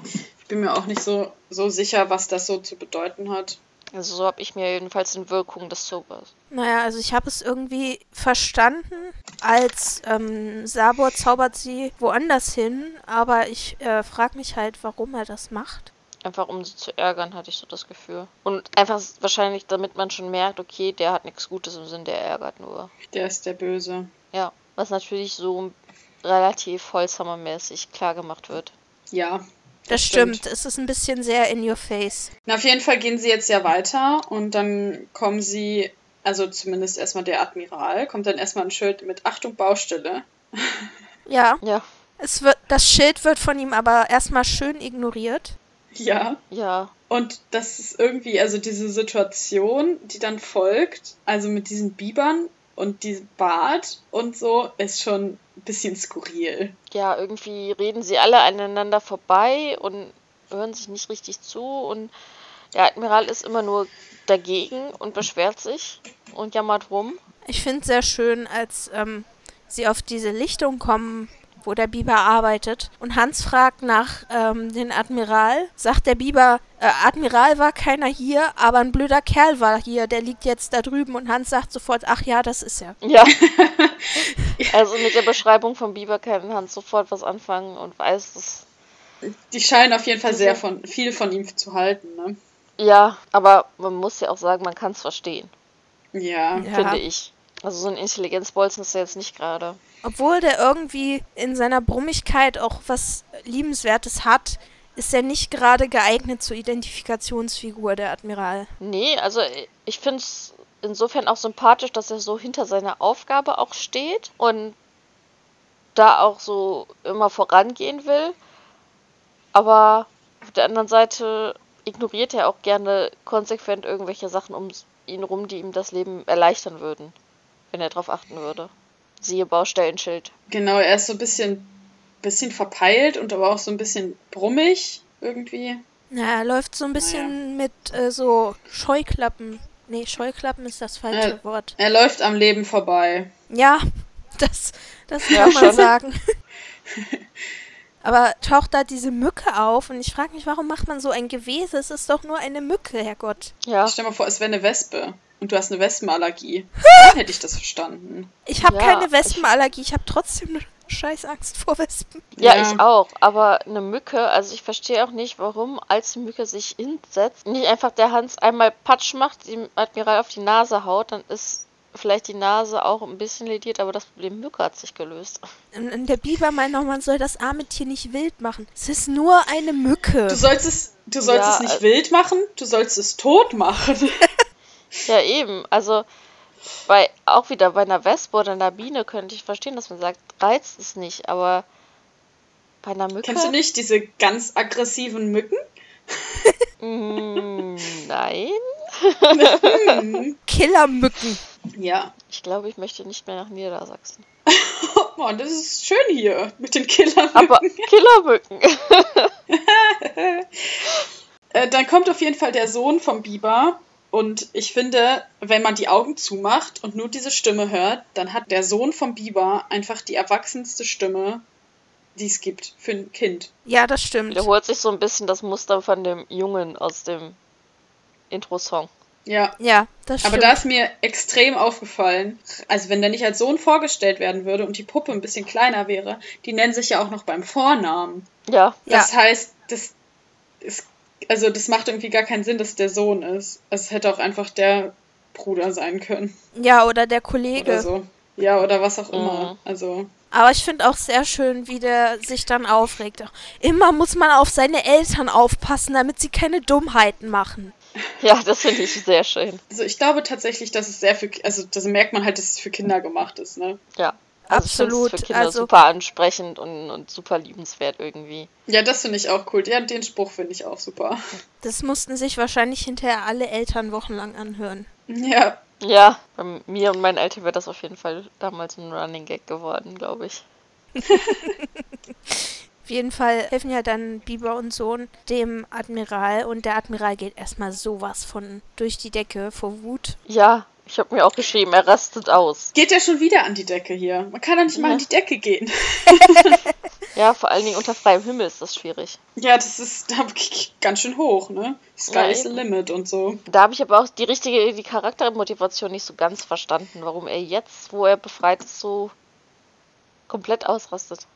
ich bin mir auch nicht so, so sicher, was das so zu bedeuten hat. Also so habe ich mir jedenfalls in Wirkung des Zaubers. Naja, also ich habe es irgendwie verstanden, als ähm, Sabor zaubert sie woanders hin, aber ich äh, frage mich halt, warum er das macht. Einfach um sie zu ärgern, hatte ich so das Gefühl. Und einfach wahrscheinlich, damit man schon merkt, okay, der hat nichts Gutes im Sinn, der ärgert nur. Der ist der Böse. Ja, was natürlich so relativ Holzhammermäßig klar gemacht wird. Ja. Das stimmt. Es ist ein bisschen sehr in your face. Na, auf jeden Fall gehen sie jetzt ja weiter und dann kommen sie, also zumindest erstmal der Admiral, kommt dann erstmal ein Schild mit Achtung Baustelle. Ja. Ja. Es wird, das Schild wird von ihm aber erstmal schön ignoriert. Ja. Ja. Und das ist irgendwie, also diese Situation, die dann folgt, also mit diesen Bibern und diesem Bart und so, ist schon ein bisschen skurril. Ja, irgendwie reden sie alle aneinander vorbei und hören sich nicht richtig zu und der Admiral ist immer nur dagegen und beschwert sich und jammert rum. Ich finde es sehr schön, als ähm, sie auf diese Lichtung kommen, wo der Biber arbeitet. Und Hans fragt nach ähm, den Admiral. Sagt der Biber, äh, Admiral war keiner hier, aber ein blöder Kerl war hier, der liegt jetzt da drüben. Und Hans sagt sofort, ach ja, das ist er. Ja. also mit der Beschreibung von Biber kann Hans sofort was anfangen und weiß, dass. Die scheinen auf jeden Fall sehr von viel von ihm zu halten, ne? Ja, aber man muss ja auch sagen, man kann es verstehen. Ja. Ja. Finde ich. Also so ein Intelligenzbolzen ist er jetzt nicht gerade. Obwohl der irgendwie in seiner Brummigkeit auch was Liebenswertes hat, ist er nicht gerade geeignet zur Identifikationsfigur, der Admiral. Nee, also ich finde es insofern auch sympathisch, dass er so hinter seiner Aufgabe auch steht und da auch so immer vorangehen will. Aber auf der anderen Seite ignoriert er auch gerne konsequent irgendwelche Sachen um ihn rum, die ihm das Leben erleichtern würden, wenn er darauf achten würde. Siehe Baustellenschild. Genau, er ist so ein bisschen, bisschen verpeilt und aber auch so ein bisschen brummig irgendwie. Na, er läuft so ein bisschen mit äh, so Scheuklappen. Nee, Scheuklappen ist das falsche Äh. Wort. Er läuft am Leben vorbei. Ja, das, das Ja, kann man schon. sagen. Aber taucht da diese Mücke auf und ich frage mich, warum macht man so ein Gewese? Es ist doch nur eine Mücke, Herrgott. Ja, Stell dir mal vor, es wäre eine Wespe und du hast eine Wespenallergie. Dann hätte ich das verstanden. Ich habe Ja, keine Wespenallergie, ich habe trotzdem eine scheiß Angst vor Wespen. Ja, Ja. ich auch. Aber eine Mücke, also ich verstehe auch nicht, warum, als die Mücke sich hinsetzt, nicht einfach der Hans einmal Patsch macht, dem Admiral auf die Nase haut, dann ist vielleicht die Nase auch ein bisschen lediert, aber das Problem Mücke hat sich gelöst. Und, und der Biber meint noch, man soll das arme Tier nicht wild machen. Es ist nur eine Mücke. Du sollst es, du sollst Ja, es nicht äh- wild machen, du sollst es tot machen. Ja, eben. Also bei auch wieder bei einer Wespe oder einer Biene könnte ich verstehen, dass man sagt, reizt es nicht, aber bei einer Mücke. Kennst du nicht diese ganz aggressiven Mücken? Mm, nein. Killermücken. Ja. Ich glaube, ich möchte nicht mehr nach Niedersachsen. Oh Mann, das ist schön hier mit den Killermücken. Aber Killermücken. Äh, dann kommt auf jeden Fall der Sohn vom Biber. Und ich finde, wenn man die Augen zumacht und nur diese Stimme hört, dann hat der Sohn vom Biber einfach die erwachsenste Stimme, die es gibt für ein Kind. Ja, das stimmt. Wiederholt sich so ein bisschen das Muster von dem Jungen aus dem Intro-Song. Ja. Ja, das Aber stimmt. da ist mir extrem aufgefallen, also wenn der nicht als Sohn vorgestellt werden würde und die Puppe ein bisschen kleiner wäre, die nennen sich ja auch noch beim Vornamen. Ja, Das Ja. heißt, das ist, also das macht irgendwie gar keinen Sinn, dass der Sohn ist. Es hätte auch einfach der Bruder sein können. ja, oder der Kollege. Oder so. Ja, oder was auch immer. Mhm. Also, Aber ich finde auch sehr schön, wie der sich dann aufregt. Immer muss man auf seine Eltern aufpassen, damit sie keine Dummheiten machen. ja, das finde ich sehr schön. also ich glaube tatsächlich, dass es sehr für, also das merkt man halt, dass es für Kinder gemacht ist, ne? Ja. Also ich find's Absolut, Für Kinder also- super ansprechend und, und super liebenswert irgendwie. Ja, das finde ich auch cool. Ja, den Spruch finde ich auch super. Das mussten sich wahrscheinlich hinterher alle Eltern wochenlang anhören. Ja, Ja, bei mir und meinen Eltern wäre das auf jeden Fall damals ein Running Gag geworden, glaube ich. Auf jeden Fall helfen ja dann Biber und Sohn dem Admiral und der Admiral geht erstmal sowas von durch die Decke vor Wut. Ja, ich habe mir auch geschrieben, er rastet aus. geht ja schon wieder an die Decke hier. Man kann doch nicht mal Ja. an die Decke gehen. Ja, vor allen Dingen unter freiem Himmel ist das schwierig. Ja, das ist da ganz schön hoch, ne? Sky Ja, is the limit und so. Da habe ich aber auch die richtige, die Charaktermotivation nicht so ganz verstanden, warum er jetzt, wo er befreit ist, so komplett ausrastet.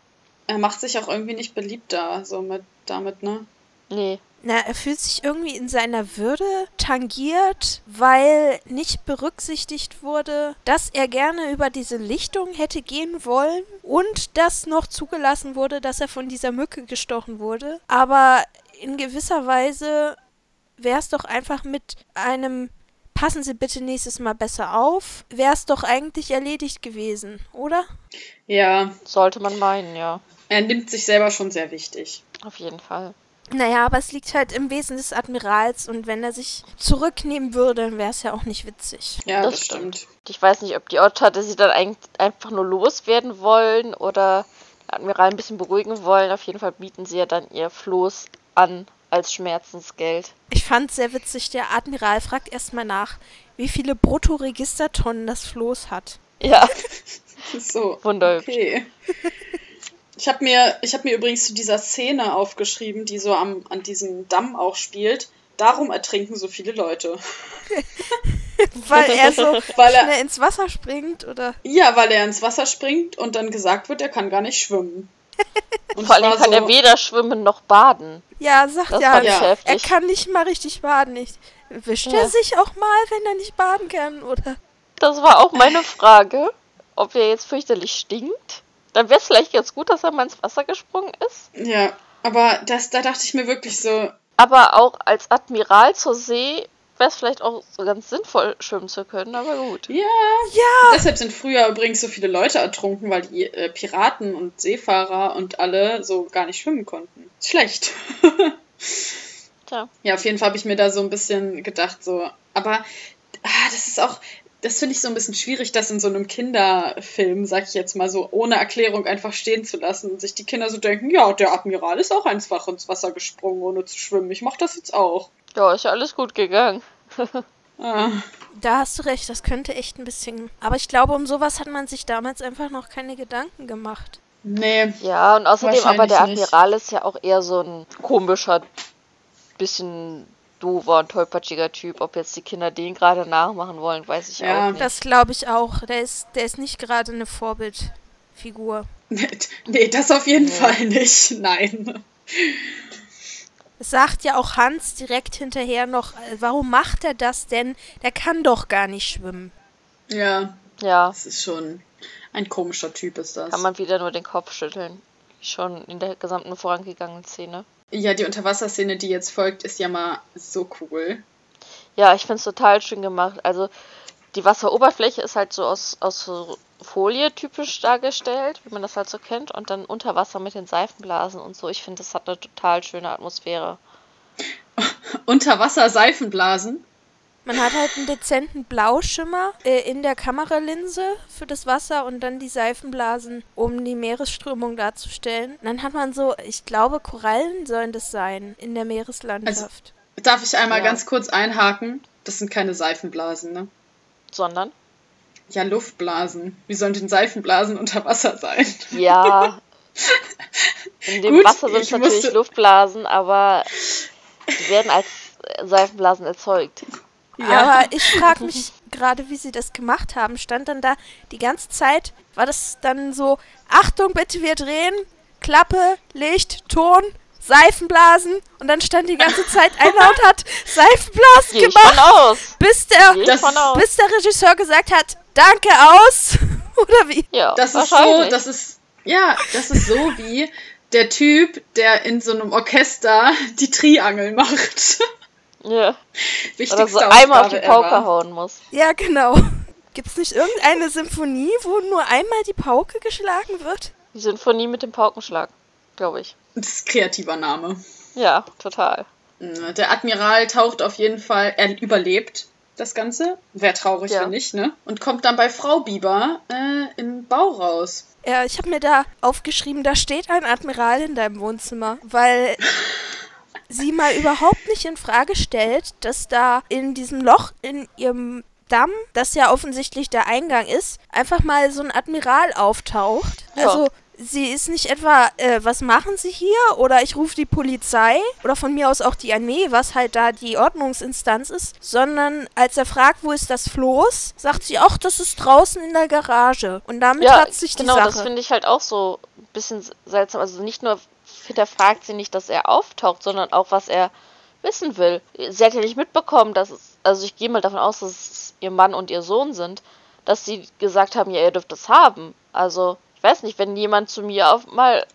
Er macht sich auch irgendwie nicht beliebt da, so mit damit, ne? Nee. Na, er fühlt sich irgendwie in seiner Würde tangiert, weil nicht berücksichtigt wurde, dass er gerne über diese Lichtung hätte gehen wollen und dass noch zugelassen wurde, dass er von dieser Mücke gestochen wurde. Aber in gewisser Weise wäre es doch einfach mit einem passen Sie bitte nächstes Mal besser auf, wäre es doch eigentlich erledigt gewesen, oder? Ja. Sollte man meinen, ja. Er nimmt sich selber schon sehr wichtig. Auf jeden Fall. Naja, aber es liegt halt im Wesen des Admirals und wenn er sich zurücknehmen würde, dann wäre es ja auch nicht witzig. Ja, das, das stimmt. stimmt. Ich weiß nicht, ob die Ott hatte sie dann eigentlich einfach nur loswerden wollen oder den Admiral ein bisschen beruhigen wollen. Auf jeden Fall bieten sie ja dann ihr Floß an als Schmerzensgeld. Ich fand sehr witzig, der Admiral fragt erstmal nach, wie viele Bruttoregistertonnen das Floß hat. Ja. so. Wunderhübsch. Okay. Ich habe mir, hab mir übrigens zu dieser Szene aufgeschrieben, die so am, an diesem Damm auch spielt. Darum ertrinken so viele Leute. weil er so weil er, schnell ins Wasser springt, oder? Ja, weil er ins Wasser springt und dann gesagt wird, er kann gar nicht schwimmen. Und Vor allem kann so, er weder schwimmen noch baden. Ja, sagt das ja, ja. er kann nicht mal richtig baden. Ich, wischt ja. er sich auch mal, wenn er nicht baden kann, oder? Das war auch meine Frage, ob er jetzt fürchterlich stinkt dann wäre es vielleicht ganz gut, dass er mal ins Wasser gesprungen ist. Ja, aber das, da dachte ich mir wirklich so. Aber auch als Admiral zur See wäre es vielleicht auch so ganz sinnvoll, schwimmen zu können, aber gut. Ja, ja. Deshalb sind früher übrigens so viele Leute ertrunken, weil die äh, Piraten und Seefahrer und alle so gar nicht schwimmen konnten. Schlecht. Tja. Ja, auf jeden Fall habe ich mir da so ein bisschen gedacht, so. Aber ah, das ist auch, das finde ich so ein bisschen schwierig, das in so einem Kinderfilm, sag ich jetzt mal so, ohne Erklärung einfach stehen zu lassen und sich die Kinder so denken, ja, der Admiral ist auch einfach ins Wasser gesprungen, ohne zu schwimmen. Ich mach das jetzt auch. Ja, ist ja alles gut gegangen. ah. Da hast du recht, das könnte echt ein bisschen. Aber ich glaube, um sowas hat man sich damals einfach noch keine Gedanken gemacht. Nee. Ja, und außerdem aber der Admiral nicht. ist ja auch eher so ein komischer, bisschen doofer und tollpatschiger Typ. Ob jetzt die Kinder den gerade nachmachen wollen, weiß ich ja, auch nicht. Das glaube ich auch. Der ist, der ist nicht gerade eine Vorbildfigur. nee, das auf jeden nee. Fall nicht. Nein. Es sagt ja auch Hans direkt hinterher noch, äh, warum macht er das denn? Der kann doch gar nicht schwimmen. Ja. Ja. Das ist schon ein komischer Typ, ist das. Kann man wieder nur den Kopf schütteln. Schon in der gesamten vorangegangenen Szene. Ja, die Unterwasserszene, die jetzt folgt, ist ja mal so cool. Ja, ich finde es total schön gemacht. Also die Wasseroberfläche ist halt so aus, aus Folie typisch dargestellt, wie man das halt so kennt. Und dann unter Wasser mit den Seifenblasen und so. Ich finde, das hat eine total schöne Atmosphäre. Unterwasser Seifenblasen? Man hat halt einen dezenten Blauschimmer äh, in der Kameralinse für das Wasser und dann die Seifenblasen, um die Meeresströmung darzustellen. Und dann hat man so, ich glaube, Korallen sollen das sein in der Meereslandschaft. Also, darf ich einmal ja. ganz kurz einhaken? Das sind keine Seifenblasen, ne? Sondern? Ja, Luftblasen. Wie sollen denn Seifenblasen unter Wasser sein? Ja. In dem Gut, Wasser sind es natürlich musste... Luftblasen, aber die werden als Seifenblasen erzeugt. Ja. Aber ich frage mich gerade, wie sie das gemacht haben. Stand dann da die ganze Zeit, war das dann so, Achtung, bitte, wir drehen, Klappe, Licht, Ton, Seifenblasen und dann stand die ganze Zeit einer und hat Seifenblasen Geh gemacht, aus. bis der, das, bis der Regisseur gesagt hat, danke aus oder wie? Ja, das ist so, das ist ja, das ist so wie der Typ, der in so einem Orchester die Triangel macht. Ja. Wichtigste Oder so einmal auf die Pauke ever. hauen muss. Ja, genau. Gibt es nicht irgendeine Symphonie, wo nur einmal die Pauke geschlagen wird? Die Symphonie mit dem Paukenschlag, glaube ich. Das ist kreativer Name. Ja, total. Der Admiral taucht auf jeden Fall, er überlebt das Ganze. Wäre traurig, ja. wenn nicht, ne? Und kommt dann bei Frau Bieber äh, im Bau raus. Ja, ich habe mir da aufgeschrieben, da steht ein Admiral in deinem Wohnzimmer, weil sie mal überhaupt nicht in Frage stellt, dass da in diesem Loch in ihrem Damm, das ja offensichtlich der Eingang ist, einfach mal so ein Admiral auftaucht. Ja. Also sie ist nicht etwa, äh, was machen sie hier? Oder ich rufe die Polizei oder von mir aus auch die Armee, was halt da die Ordnungsinstanz ist, sondern als er fragt, wo ist das Floß, sagt sie, ach, das ist draußen in der Garage. Und damit ja, hat sich genau, die Sache. Genau, das finde ich halt auch so ein bisschen seltsam. Also nicht nur hinterfragt sie nicht, dass er auftaucht, sondern auch, was er wissen will. Sie hat ja nicht mitbekommen, dass es, also ich gehe mal davon aus, dass es ihr Mann und ihr Sohn sind, dass sie gesagt haben, ja, ihr dürft es haben. Also, ich weiß nicht, wenn jemand zu mir auf mal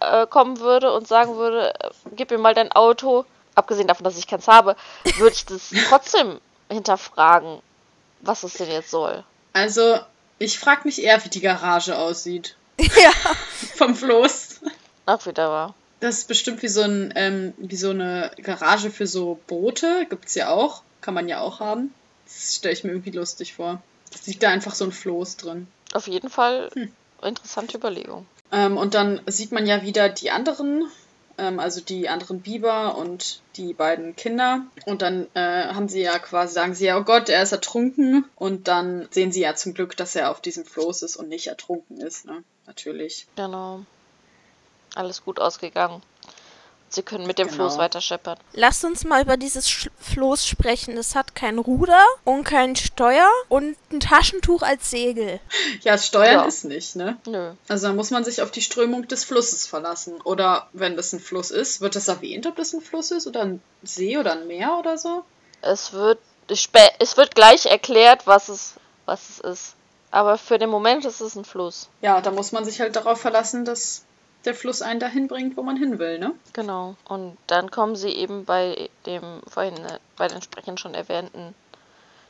äh, kommen würde und sagen würde, äh, gib mir mal dein Auto, abgesehen davon, dass ich keins habe, würde ich das trotzdem hinterfragen, was es denn jetzt soll. Also, ich frage mich eher, wie die Garage aussieht. Ja. Vom Floß. Ach, wieder war. Das ist bestimmt wie so, ein, ähm, wie so eine Garage für so Boote. Gibt's ja auch. Kann man ja auch haben. Das stelle ich mir irgendwie lustig vor. Es liegt da einfach so ein Floß drin. Auf jeden Fall interessante Überlegung. Ähm, und dann sieht man ja wieder die anderen, ähm, also die anderen Biber und die beiden Kinder. Und dann äh, haben sie ja quasi, sagen sie ja, oh Gott, er ist ertrunken. Und dann sehen sie ja zum Glück, dass er auf diesem Floß ist und nicht ertrunken ist, ne? Natürlich. Genau. Alles gut ausgegangen. Sie können mit dem Genau. Floß weiter scheppern. Lasst uns mal über dieses Sch Floß sprechen. Es hat kein Ruder und kein Steuer und ein Taschentuch als Segel. Ja, das Steuern Ja. ist nicht, ne? Nö. Also da muss man sich auf die Strömung des Flusses verlassen. Oder wenn das ein Fluss ist, wird das erwähnt, ob das ein Fluss ist oder ein See oder ein Meer oder so? Es wird, es wird gleich erklärt, was es, was es ist. Aber für den Moment ist es ein Fluss. Ja, da muss man sich halt darauf verlassen, dass der Fluss einen dahin bringt, wo man hin will, ne? Genau. Und dann kommen sie eben bei dem vorhin äh, bei den Sprechern schon erwähnten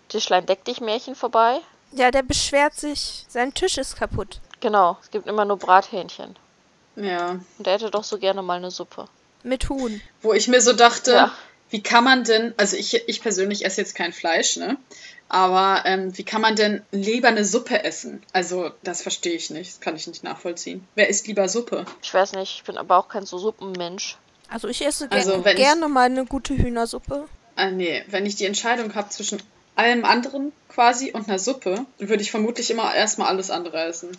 Tischlein deck dich Märchen vorbei. Ja, der beschwert sich, sein Tisch ist kaputt. Genau. Es gibt immer nur Brathähnchen. Ja. Und er hätte doch so gerne mal eine Suppe. Mit Huhn. Wo ich mir so dachte, Ja. Wie kann man denn, also ich, ich persönlich esse jetzt kein Fleisch, ne? Aber ähm, wie kann man denn lieber eine Suppe essen? Also, das verstehe ich nicht. Das kann ich nicht nachvollziehen. Wer isst lieber Suppe? Ich weiß nicht, ich bin aber auch kein so Suppenmensch. Also ich esse ge Also, wenn ich- gerne mal eine gute Hühnersuppe. Ah, nee, wenn ich die Entscheidung habe zwischen allem anderen quasi und einer Suppe, würde ich vermutlich immer erstmal alles andere essen.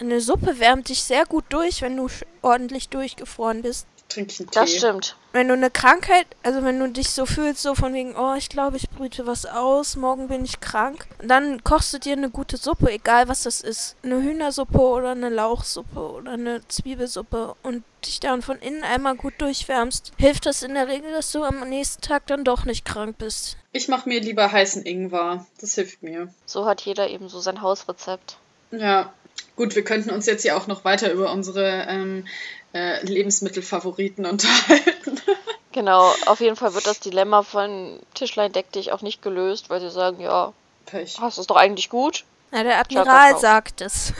Eine Suppe wärmt dich sehr gut durch, wenn du ordentlich durchgefroren bist. Trinke ich einen Tee. Das stimmt. Wenn du eine Krankheit, also wenn du dich so fühlst, so von wegen, oh, ich glaube, ich brüte was aus, morgen bin ich krank, dann kochst du dir eine gute Suppe, egal was das ist. Eine Hühnersuppe oder eine Lauchsuppe oder eine Zwiebelsuppe und dich dann von innen einmal gut durchwärmst, hilft das in der Regel, dass du am nächsten Tag dann doch nicht krank bist. Ich mache mir lieber heißen Ingwer. Das hilft mir. So hat jeder eben so sein Hausrezept. Ja, gut, wir könnten uns jetzt ja auch noch weiter über unsere ähm, äh, Lebensmittelfavoriten unterhalten. Genau, auf jeden Fall wird das Dilemma von Tischlein deck dich auch nicht gelöst, weil sie sagen, ja, Pech. hast es doch eigentlich gut. Na, der Admiral sagt es.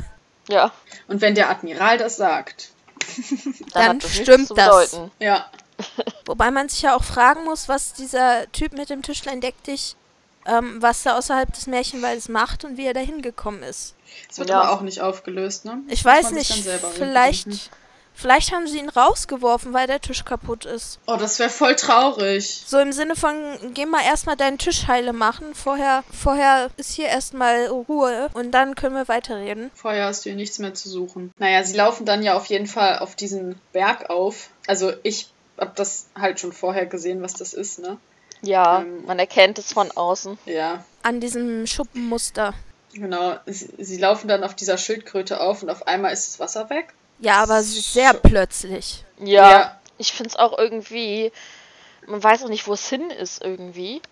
Ja, Und wenn der Admiral das sagt, dann, Dann das stimmt das. bedeuten. ja, Wobei man sich ja auch fragen muss, was dieser Typ mit dem Tischlein deck dich, ähm, was er außerhalb des Märchenwaldes macht und wie er da hingekommen ist. es wird Ja. aber auch nicht aufgelöst, ne? Ich Das weiß nicht, vielleicht, überdenken. Vielleicht haben sie ihn rausgeworfen, weil der Tisch kaputt ist. Oh, das wäre voll traurig. So im Sinne von, geh mal erstmal deinen Tisch heile machen, vorher, vorher ist hier erstmal Ruhe und dann können wir weiterreden. Vorher hast du hier nichts mehr zu suchen. Naja, sie laufen dann ja auf jeden Fall auf diesen Berg auf. Also ich hab das halt schon vorher gesehen, was das ist, ne? Ja, Ähm. man erkennt es von außen. Ja, An diesem Schuppenmuster. genau. Sie, sie laufen dann auf dieser Schildkröte auf und auf einmal ist das Wasser weg. Ja, aber sehr plötzlich. Ja, Ja. ich finde es auch irgendwie, man weiß auch nicht, wo es hin ist irgendwie.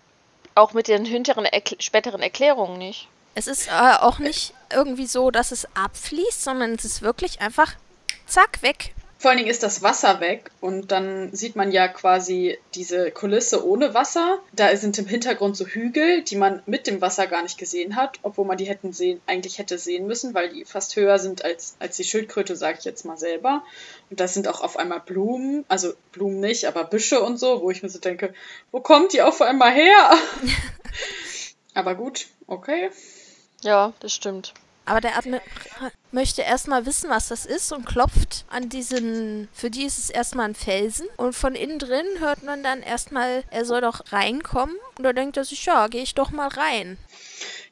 Auch mit den hinteren, Erkl späteren Erklärungen nicht. Es ist äh, auch nicht irgendwie so, dass es abfließt, sondern es ist wirklich einfach zack, weg. Vor allen Dingen ist das Wasser weg und dann sieht man ja quasi diese Kulisse ohne Wasser. Da sind im Hintergrund so Hügel, die man mit dem Wasser gar nicht gesehen hat, obwohl man die hätten sehen, eigentlich hätte sehen müssen, weil die fast höher sind als, als die Schildkröte, sage ich jetzt mal selber. Und da sind auch auf einmal Blumen, also Blumen nicht, aber Büsche und so, wo ich mir so denke, wo kommt die auf einmal her? aber gut, okay. Ja, das stimmt. Aber der Admiral möchte erstmal wissen, was das ist und klopft an diesen. Für die ist es erstmal ein Felsen. Und von innen drin hört man dann erstmal, er soll doch reinkommen. Und da denkt er sich, ja, gehe ich doch mal rein.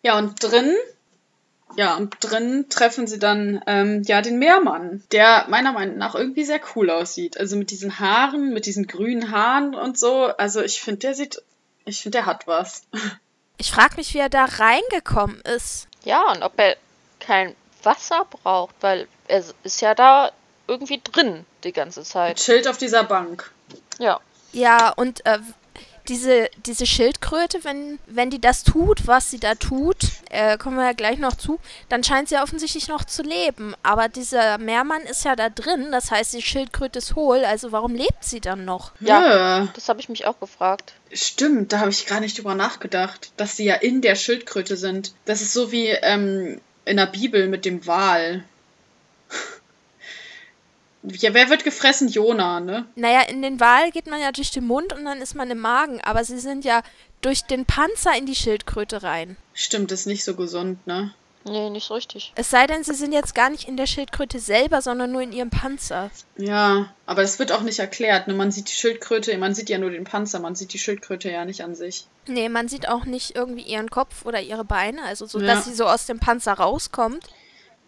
Ja, und drin, ja, und drin treffen sie dann ähm, ja den Meermann, der meiner Meinung nach irgendwie sehr cool aussieht. Also mit diesen Haaren, mit diesen grünen Haaren und so. Also ich finde, der sieht, ich finde, der hat was. Ich frage mich, wie er da reingekommen ist. Ja, und ob er kein Wasser braucht, weil er ist ja da irgendwie drin die ganze Zeit. Chillt auf dieser Bank. Ja, Ja, und äh, diese, diese Schildkröte, wenn, wenn die das tut, was sie da tut, äh, kommen wir ja gleich noch zu, dann scheint sie offensichtlich noch zu leben. Aber dieser Meermann ist ja da drin, das heißt, die Schildkröte ist hohl, also warum lebt sie dann noch? Ja, das habe ich mich auch gefragt. Stimmt, da habe ich gar nicht drüber nachgedacht, dass sie ja in der Schildkröte sind. Das ist so wie ähm, in der Bibel mit dem Wal. Ja, wer wird gefressen? Jona, ne? Naja, in den Wal geht man ja durch den Mund und dann ist man im Magen, aber sie sind ja durch den Panzer in die Schildkröte rein. Stimmt, ist nicht so gesund, ne? Nee, nicht so richtig. Es sei denn, sie sind jetzt gar nicht in der Schildkröte selber, sondern nur in ihrem Panzer. Ja, aber das wird auch nicht erklärt. Ne? Man sieht die Schildkröte, man sieht ja nur den Panzer, man sieht die Schildkröte ja nicht an sich. Nee, man sieht auch nicht irgendwie ihren Kopf oder ihre Beine, also so, Ja. dass sie so aus dem Panzer rauskommt.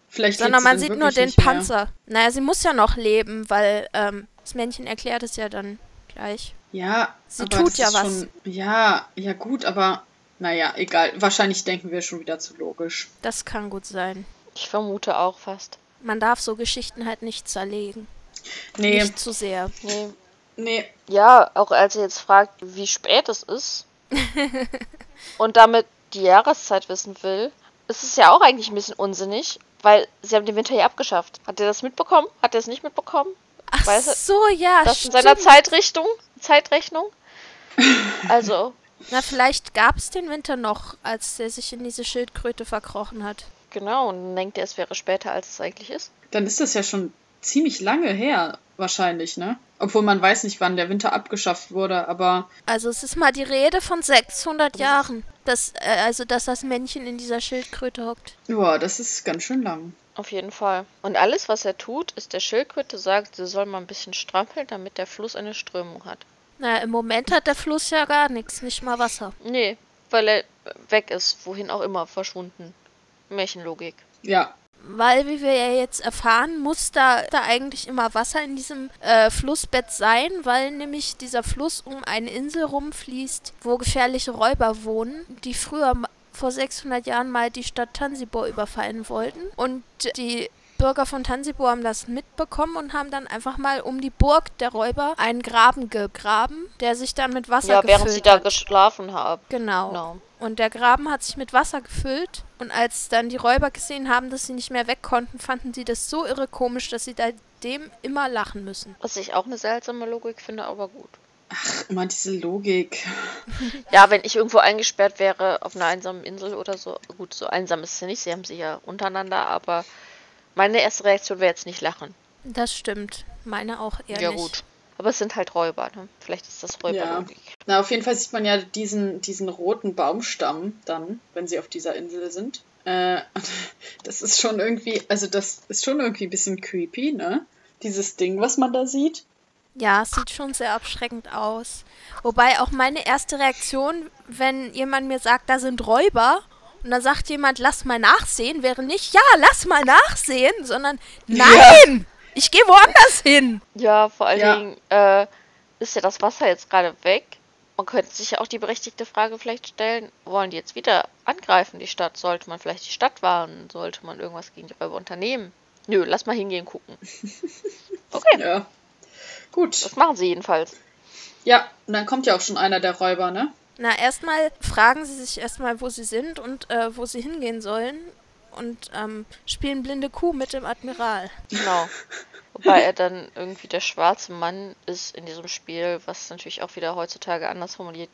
Vielleicht Sondern man sieht nur den mehr. Panzer. Naja, sie muss ja noch leben, weil ähm, das Männchen erklärt es ja dann gleich. Ja, Sie aber tut das ja ist was. Schon, ja, ja gut, aber naja, egal. Wahrscheinlich denken wir schon wieder zu logisch. Das kann gut sein. Ich vermute auch fast. Man darf so Geschichten halt nicht zerlegen. Nee, Nicht zu sehr. Nee. nee. Ja, auch als er jetzt fragt, wie spät es ist und damit die Jahreszeit wissen will, ist es ja auch eigentlich ein bisschen unsinnig, weil sie haben den Winter ja abgeschafft. Hat er das mitbekommen? Hat er es nicht mitbekommen? Ach Weißt du, so, ja, Das in stimmt. seiner Zeitrichtung, Zeitrechnung? Also, Na, vielleicht gab es den Winter noch, als der sich in diese Schildkröte verkrochen hat. genau, und dann denkt er, es wäre später, als es eigentlich ist. Dann ist das ja schon ziemlich lange her, wahrscheinlich, ne? Obwohl man weiß nicht, wann der Winter abgeschafft wurde, aber Also es ist mal die Rede von 600 Jahren, dass, äh, also dass das Männchen in dieser Schildkröte hockt. ja, das ist ganz schön lang. Auf jeden Fall. Und alles, was er tut, ist der Schildkröte sagt, sie soll mal ein bisschen strampeln, damit der Fluss eine Strömung hat. Naja, im Moment hat der Fluss ja gar nichts, nicht mal Wasser. Nee, weil er weg ist, wohin auch immer, verschwunden. Märchenlogik. Ja, Weil, wie wir ja jetzt erfahren, muss da, da eigentlich immer Wasser in diesem äh, Flussbett sein, weil nämlich dieser Fluss um eine Insel rumfließt, wo gefährliche Räuber wohnen, die früher vor 600 Jahren mal die Stadt Tansibor überfallen wollten. Und die Bürger von Tansibor haben das mitbekommen und haben dann einfach mal um die Burg der Räuber einen Graben gegraben, der sich dann mit Wasser Ja, gefüllt während sie da hat. geschlafen haben. Genau. Genau. Und der Graben hat sich mit Wasser gefüllt. Und als dann die Räuber gesehen haben, dass sie nicht mehr weg konnten, fanden sie das so irre komisch, dass sie seitdem immer lachen müssen. Was ich auch eine seltsame Logik finde, aber gut. ach, immer diese Logik. Ja, wenn ich irgendwo eingesperrt wäre auf einer einsamen Insel oder so. Gut, so einsam ist es ja nicht, sie haben sich ja untereinander, aber meine erste Reaktion wäre jetzt nicht lachen. Das stimmt. Meine auch eher ja, nicht. gut. Aber es sind halt Räuber, ne? Vielleicht ist das Räuberlogik. Na, auf jeden Fall sieht man ja diesen, diesen roten Baumstamm dann, wenn sie auf dieser Insel sind. Äh, das ist schon irgendwie, also das ist schon irgendwie ein bisschen creepy, ne? Dieses Ding, was man da sieht. Ja, es sieht schon sehr abschreckend aus. Wobei auch meine erste Reaktion, wenn jemand mir sagt, da sind Räuber, und dann sagt jemand, lass mal nachsehen, wäre nicht, ja, lass mal nachsehen, sondern nein, ich gehe woanders hin. Ja, vor allen Ja. Dingen äh, ist ja das Wasser jetzt gerade weg. Man könnte sich ja auch die berechtigte Frage vielleicht stellen, wollen die jetzt wieder angreifen, die Stadt? Sollte man vielleicht die Stadt warnen? Sollte man irgendwas gegen die Räuber unternehmen? Nö, lass mal hingehen gucken. Okay, Ja. Gut. das machen sie jedenfalls. Ja, und dann kommt ja auch schon einer der Räuber, ne? Na, erstmal fragen sie sich erstmal, wo sie sind und äh, wo sie hingehen sollen und ähm, spielen blinde Kuh mit dem Admiral. Genau. Wobei er dann irgendwie der schwarze Mann ist in diesem Spiel, was natürlich auch wieder heutzutage anders formuliert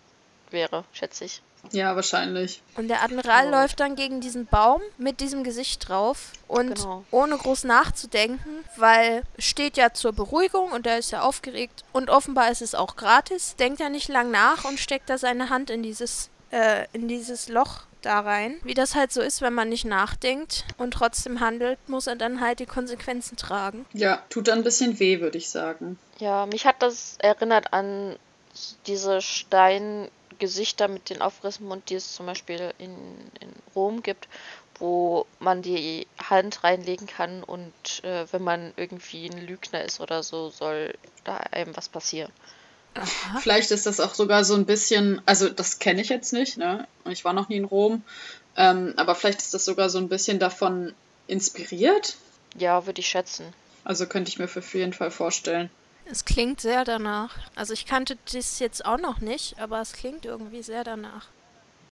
wäre, schätze ich. Ja, wahrscheinlich. Und der Admiral Oh. läuft dann gegen diesen Baum mit diesem Gesicht drauf und Genau. ohne groß nachzudenken, weil steht ja zur Beruhigung und er ist ja aufgeregt und offenbar ist es auch gratis, denkt er nicht lang nach und steckt da seine Hand in dieses, äh, in dieses Loch da rein. Wie das halt so ist, wenn man nicht nachdenkt und trotzdem handelt, muss er dann halt die Konsequenzen tragen. Ja, tut dann ein bisschen weh, würde ich sagen. Ja, mich hat das erinnert an diese Steingesichter mit den aufgerissenen Mund, die es zum Beispiel in, in Rom gibt, wo man die Hand reinlegen kann und äh, wenn man irgendwie ein Lügner ist oder so, soll da einem was passieren. Vielleicht ist das auch sogar so ein bisschen, also das kenne ich jetzt nicht, ne? Und ich war noch nie in Rom. Ähm, aber vielleicht ist das sogar so ein bisschen davon inspiriert. Ja, würde ich schätzen. Also könnte ich mir für jeden Fall vorstellen. Es klingt sehr danach. Also ich kannte das jetzt auch noch nicht, aber es klingt irgendwie sehr danach.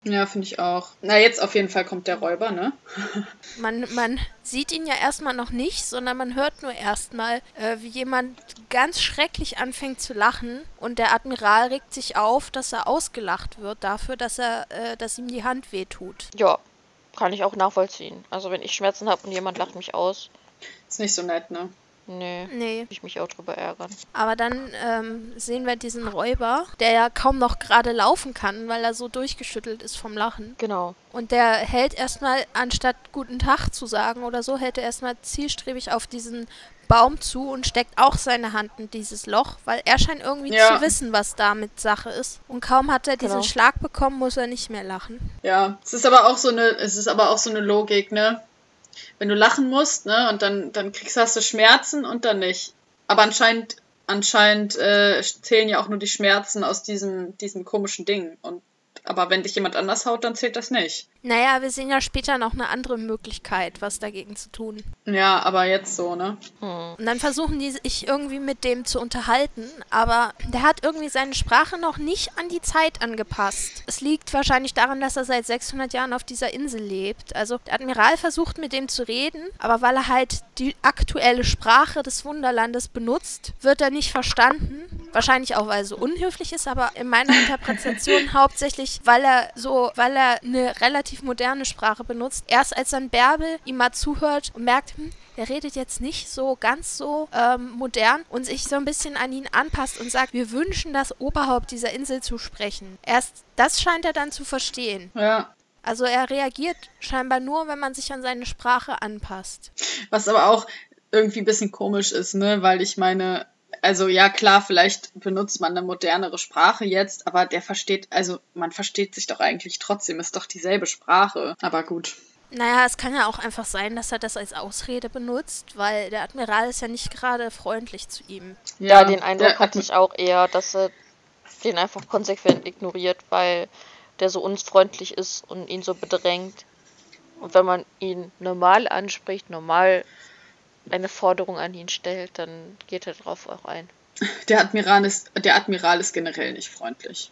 Ja, finde ich auch. Na, jetzt auf jeden Fall kommt der Räuber, ne? man, man sieht ihn ja erstmal noch nicht, sondern man hört nur erstmal, äh, wie jemand ganz schrecklich anfängt zu lachen und der Admiral regt sich auf, dass er ausgelacht wird dafür, dass er, äh, dass ihm die Hand wehtut. Ja, kann ich auch nachvollziehen. Also wenn ich Schmerzen habe und jemand lacht mich aus. Ist nicht so nett, ne? Nee. Nee. Ich mich auch drüber ärgern. Aber dann ähm, sehen wir diesen Räuber, der ja kaum noch gerade laufen kann, weil er so durchgeschüttelt ist vom Lachen. Genau. Und der hält erstmal, anstatt guten Tag zu sagen oder so, hält er erstmal zielstrebig auf diesen Baum zu und steckt auch seine Hand in dieses Loch, weil er scheint irgendwie Ja. zu wissen, was damit Sache ist. Und kaum hat er diesen Genau. Schlag bekommen, muss er nicht mehr lachen. Ja, es ist aber auch so eine, es ist aber auch so eine Logik, ne? Wenn du lachen musst, ne, und dann, dann kriegst hast du Schmerzen und dann nicht. Aber anscheinend, anscheinend äh, zählen ja auch nur die Schmerzen aus diesem, diesem komischen Ding. Und aber wenn dich jemand anders haut, dann zählt das nicht. Naja, wir sehen ja später noch eine andere Möglichkeit, was dagegen zu tun. Ja, aber jetzt so, ne? Hm. Und dann versuchen die sich irgendwie mit dem zu unterhalten, aber der hat irgendwie seine Sprache noch nicht an die Zeit angepasst. Es liegt wahrscheinlich daran, dass er seit 600 Jahren auf dieser Insel lebt. Also der Admiral versucht mit dem zu reden, aber weil er halt die aktuelle Sprache des Wunderlandes benutzt, wird er nicht verstanden. Wahrscheinlich auch, weil er so unhöflich ist, aber in meiner Interpretation hauptsächlich, weil er so, weil er eine relativ moderne Sprache benutzt. Erst als dann Bärbel ihm mal zuhört und merkt, hm, der redet jetzt nicht so ganz so ähm, modern und sich so ein bisschen an ihn anpasst und sagt, wir wünschen das Oberhaupt dieser Insel zu sprechen. Erst das scheint er dann zu verstehen. Ja. Also er reagiert scheinbar nur, wenn man sich an seine Sprache anpasst. Was aber auch irgendwie ein bisschen komisch ist, ne? Weil ich meine, also ja klar, vielleicht benutzt man eine modernere Sprache jetzt, aber der versteht, also man versteht sich doch eigentlich trotzdem, ist doch dieselbe Sprache. Aber gut. Naja, es kann ja auch einfach sein, dass er das als Ausrede benutzt, weil der Admiral ist ja nicht gerade freundlich zu ihm. Ja, den Eindruck der- hatte ich auch eher, dass er den einfach konsequent ignoriert, weil der so unfreundlich ist und ihn so bedrängt. Und wenn man ihn normal anspricht, normal eine Forderung an ihn stellt, dann geht er drauf auch ein. Der Admiral ist, der Admiral ist generell nicht freundlich.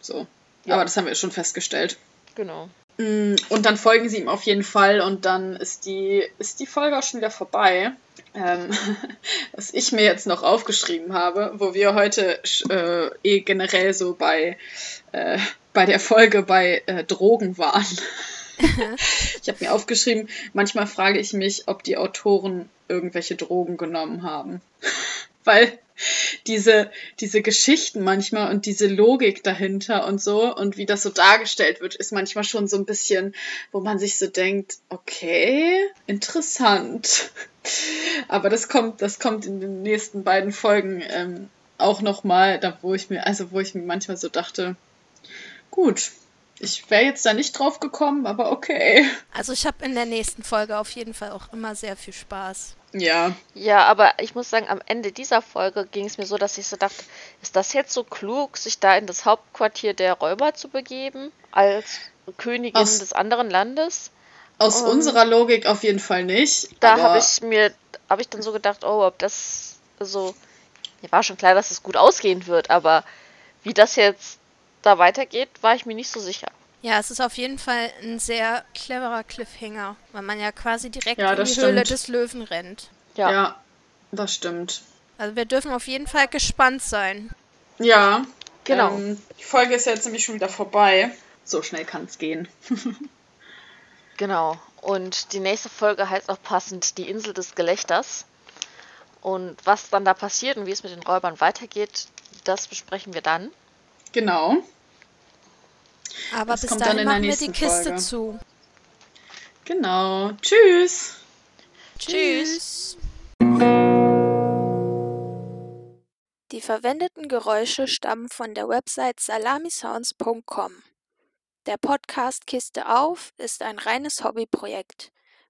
So. Ja. Aber das haben wir schon festgestellt. Genau. Mm, Und dann folgen sie ihm auf jeden Fall und dann ist die, ist die Folge auch schon wieder vorbei. Ähm, was ich mir jetzt noch aufgeschrieben habe, wo wir heute äh, eh generell so bei, äh, bei der Folge bei äh, Drogen waren. ich habe mir aufgeschrieben, manchmal frage ich mich, ob die Autoren irgendwelche Drogen genommen haben. Weil diese, diese Geschichten manchmal und diese Logik dahinter und so und wie das so dargestellt wird, ist manchmal schon so ein bisschen, wo man sich so denkt, okay, interessant. Aber das kommt, das kommt in den nächsten beiden Folgen ähm, auch nochmal, da wo ich mir, also wo ich mir manchmal so dachte, gut, ich wäre jetzt da nicht drauf gekommen, aber okay. Also ich habe in der nächsten Folge auf jeden Fall auch immer sehr viel Spaß. Ja, Ja, aber ich muss sagen, am Ende dieser Folge ging es mir so, dass ich so dachte, ist das jetzt so klug, sich da in das Hauptquartier der Räuber zu begeben, als Königin Aus- des anderen Landes? aus Um, unserer Logik auf jeden Fall nicht. Da habe ich mir, habe ich dann so gedacht, oh, ob das so, mir war schon klar, dass es gut ausgehen wird, aber wie das jetzt da weitergeht, war ich mir nicht so sicher. Ja, es ist auf jeden Fall ein sehr cleverer Cliffhanger, weil man ja quasi direkt Ja, in die das Höhle stimmt. des Löwen rennt. Ja, Ja, das stimmt. Also wir dürfen auf jeden Fall gespannt sein. Ja, Genau. Ähm, die Folge ist ja jetzt nämlich schon wieder vorbei. So schnell kann es gehen. genau. Und die nächste Folge heißt auch passend die Insel des Gelächters. Und was dann da passiert und wie es mit den Räubern weitergeht, das besprechen wir dann. Genau. Aber Das bis kommt dann dahin in der machen wir die nächsten Kiste Folge. zu. Genau. Tschüss. Tschüss. Die verwendeten Geräusche stammen von der Website salamisounds.com. Der Podcast Kiste auf ist ein reines Hobbyprojekt.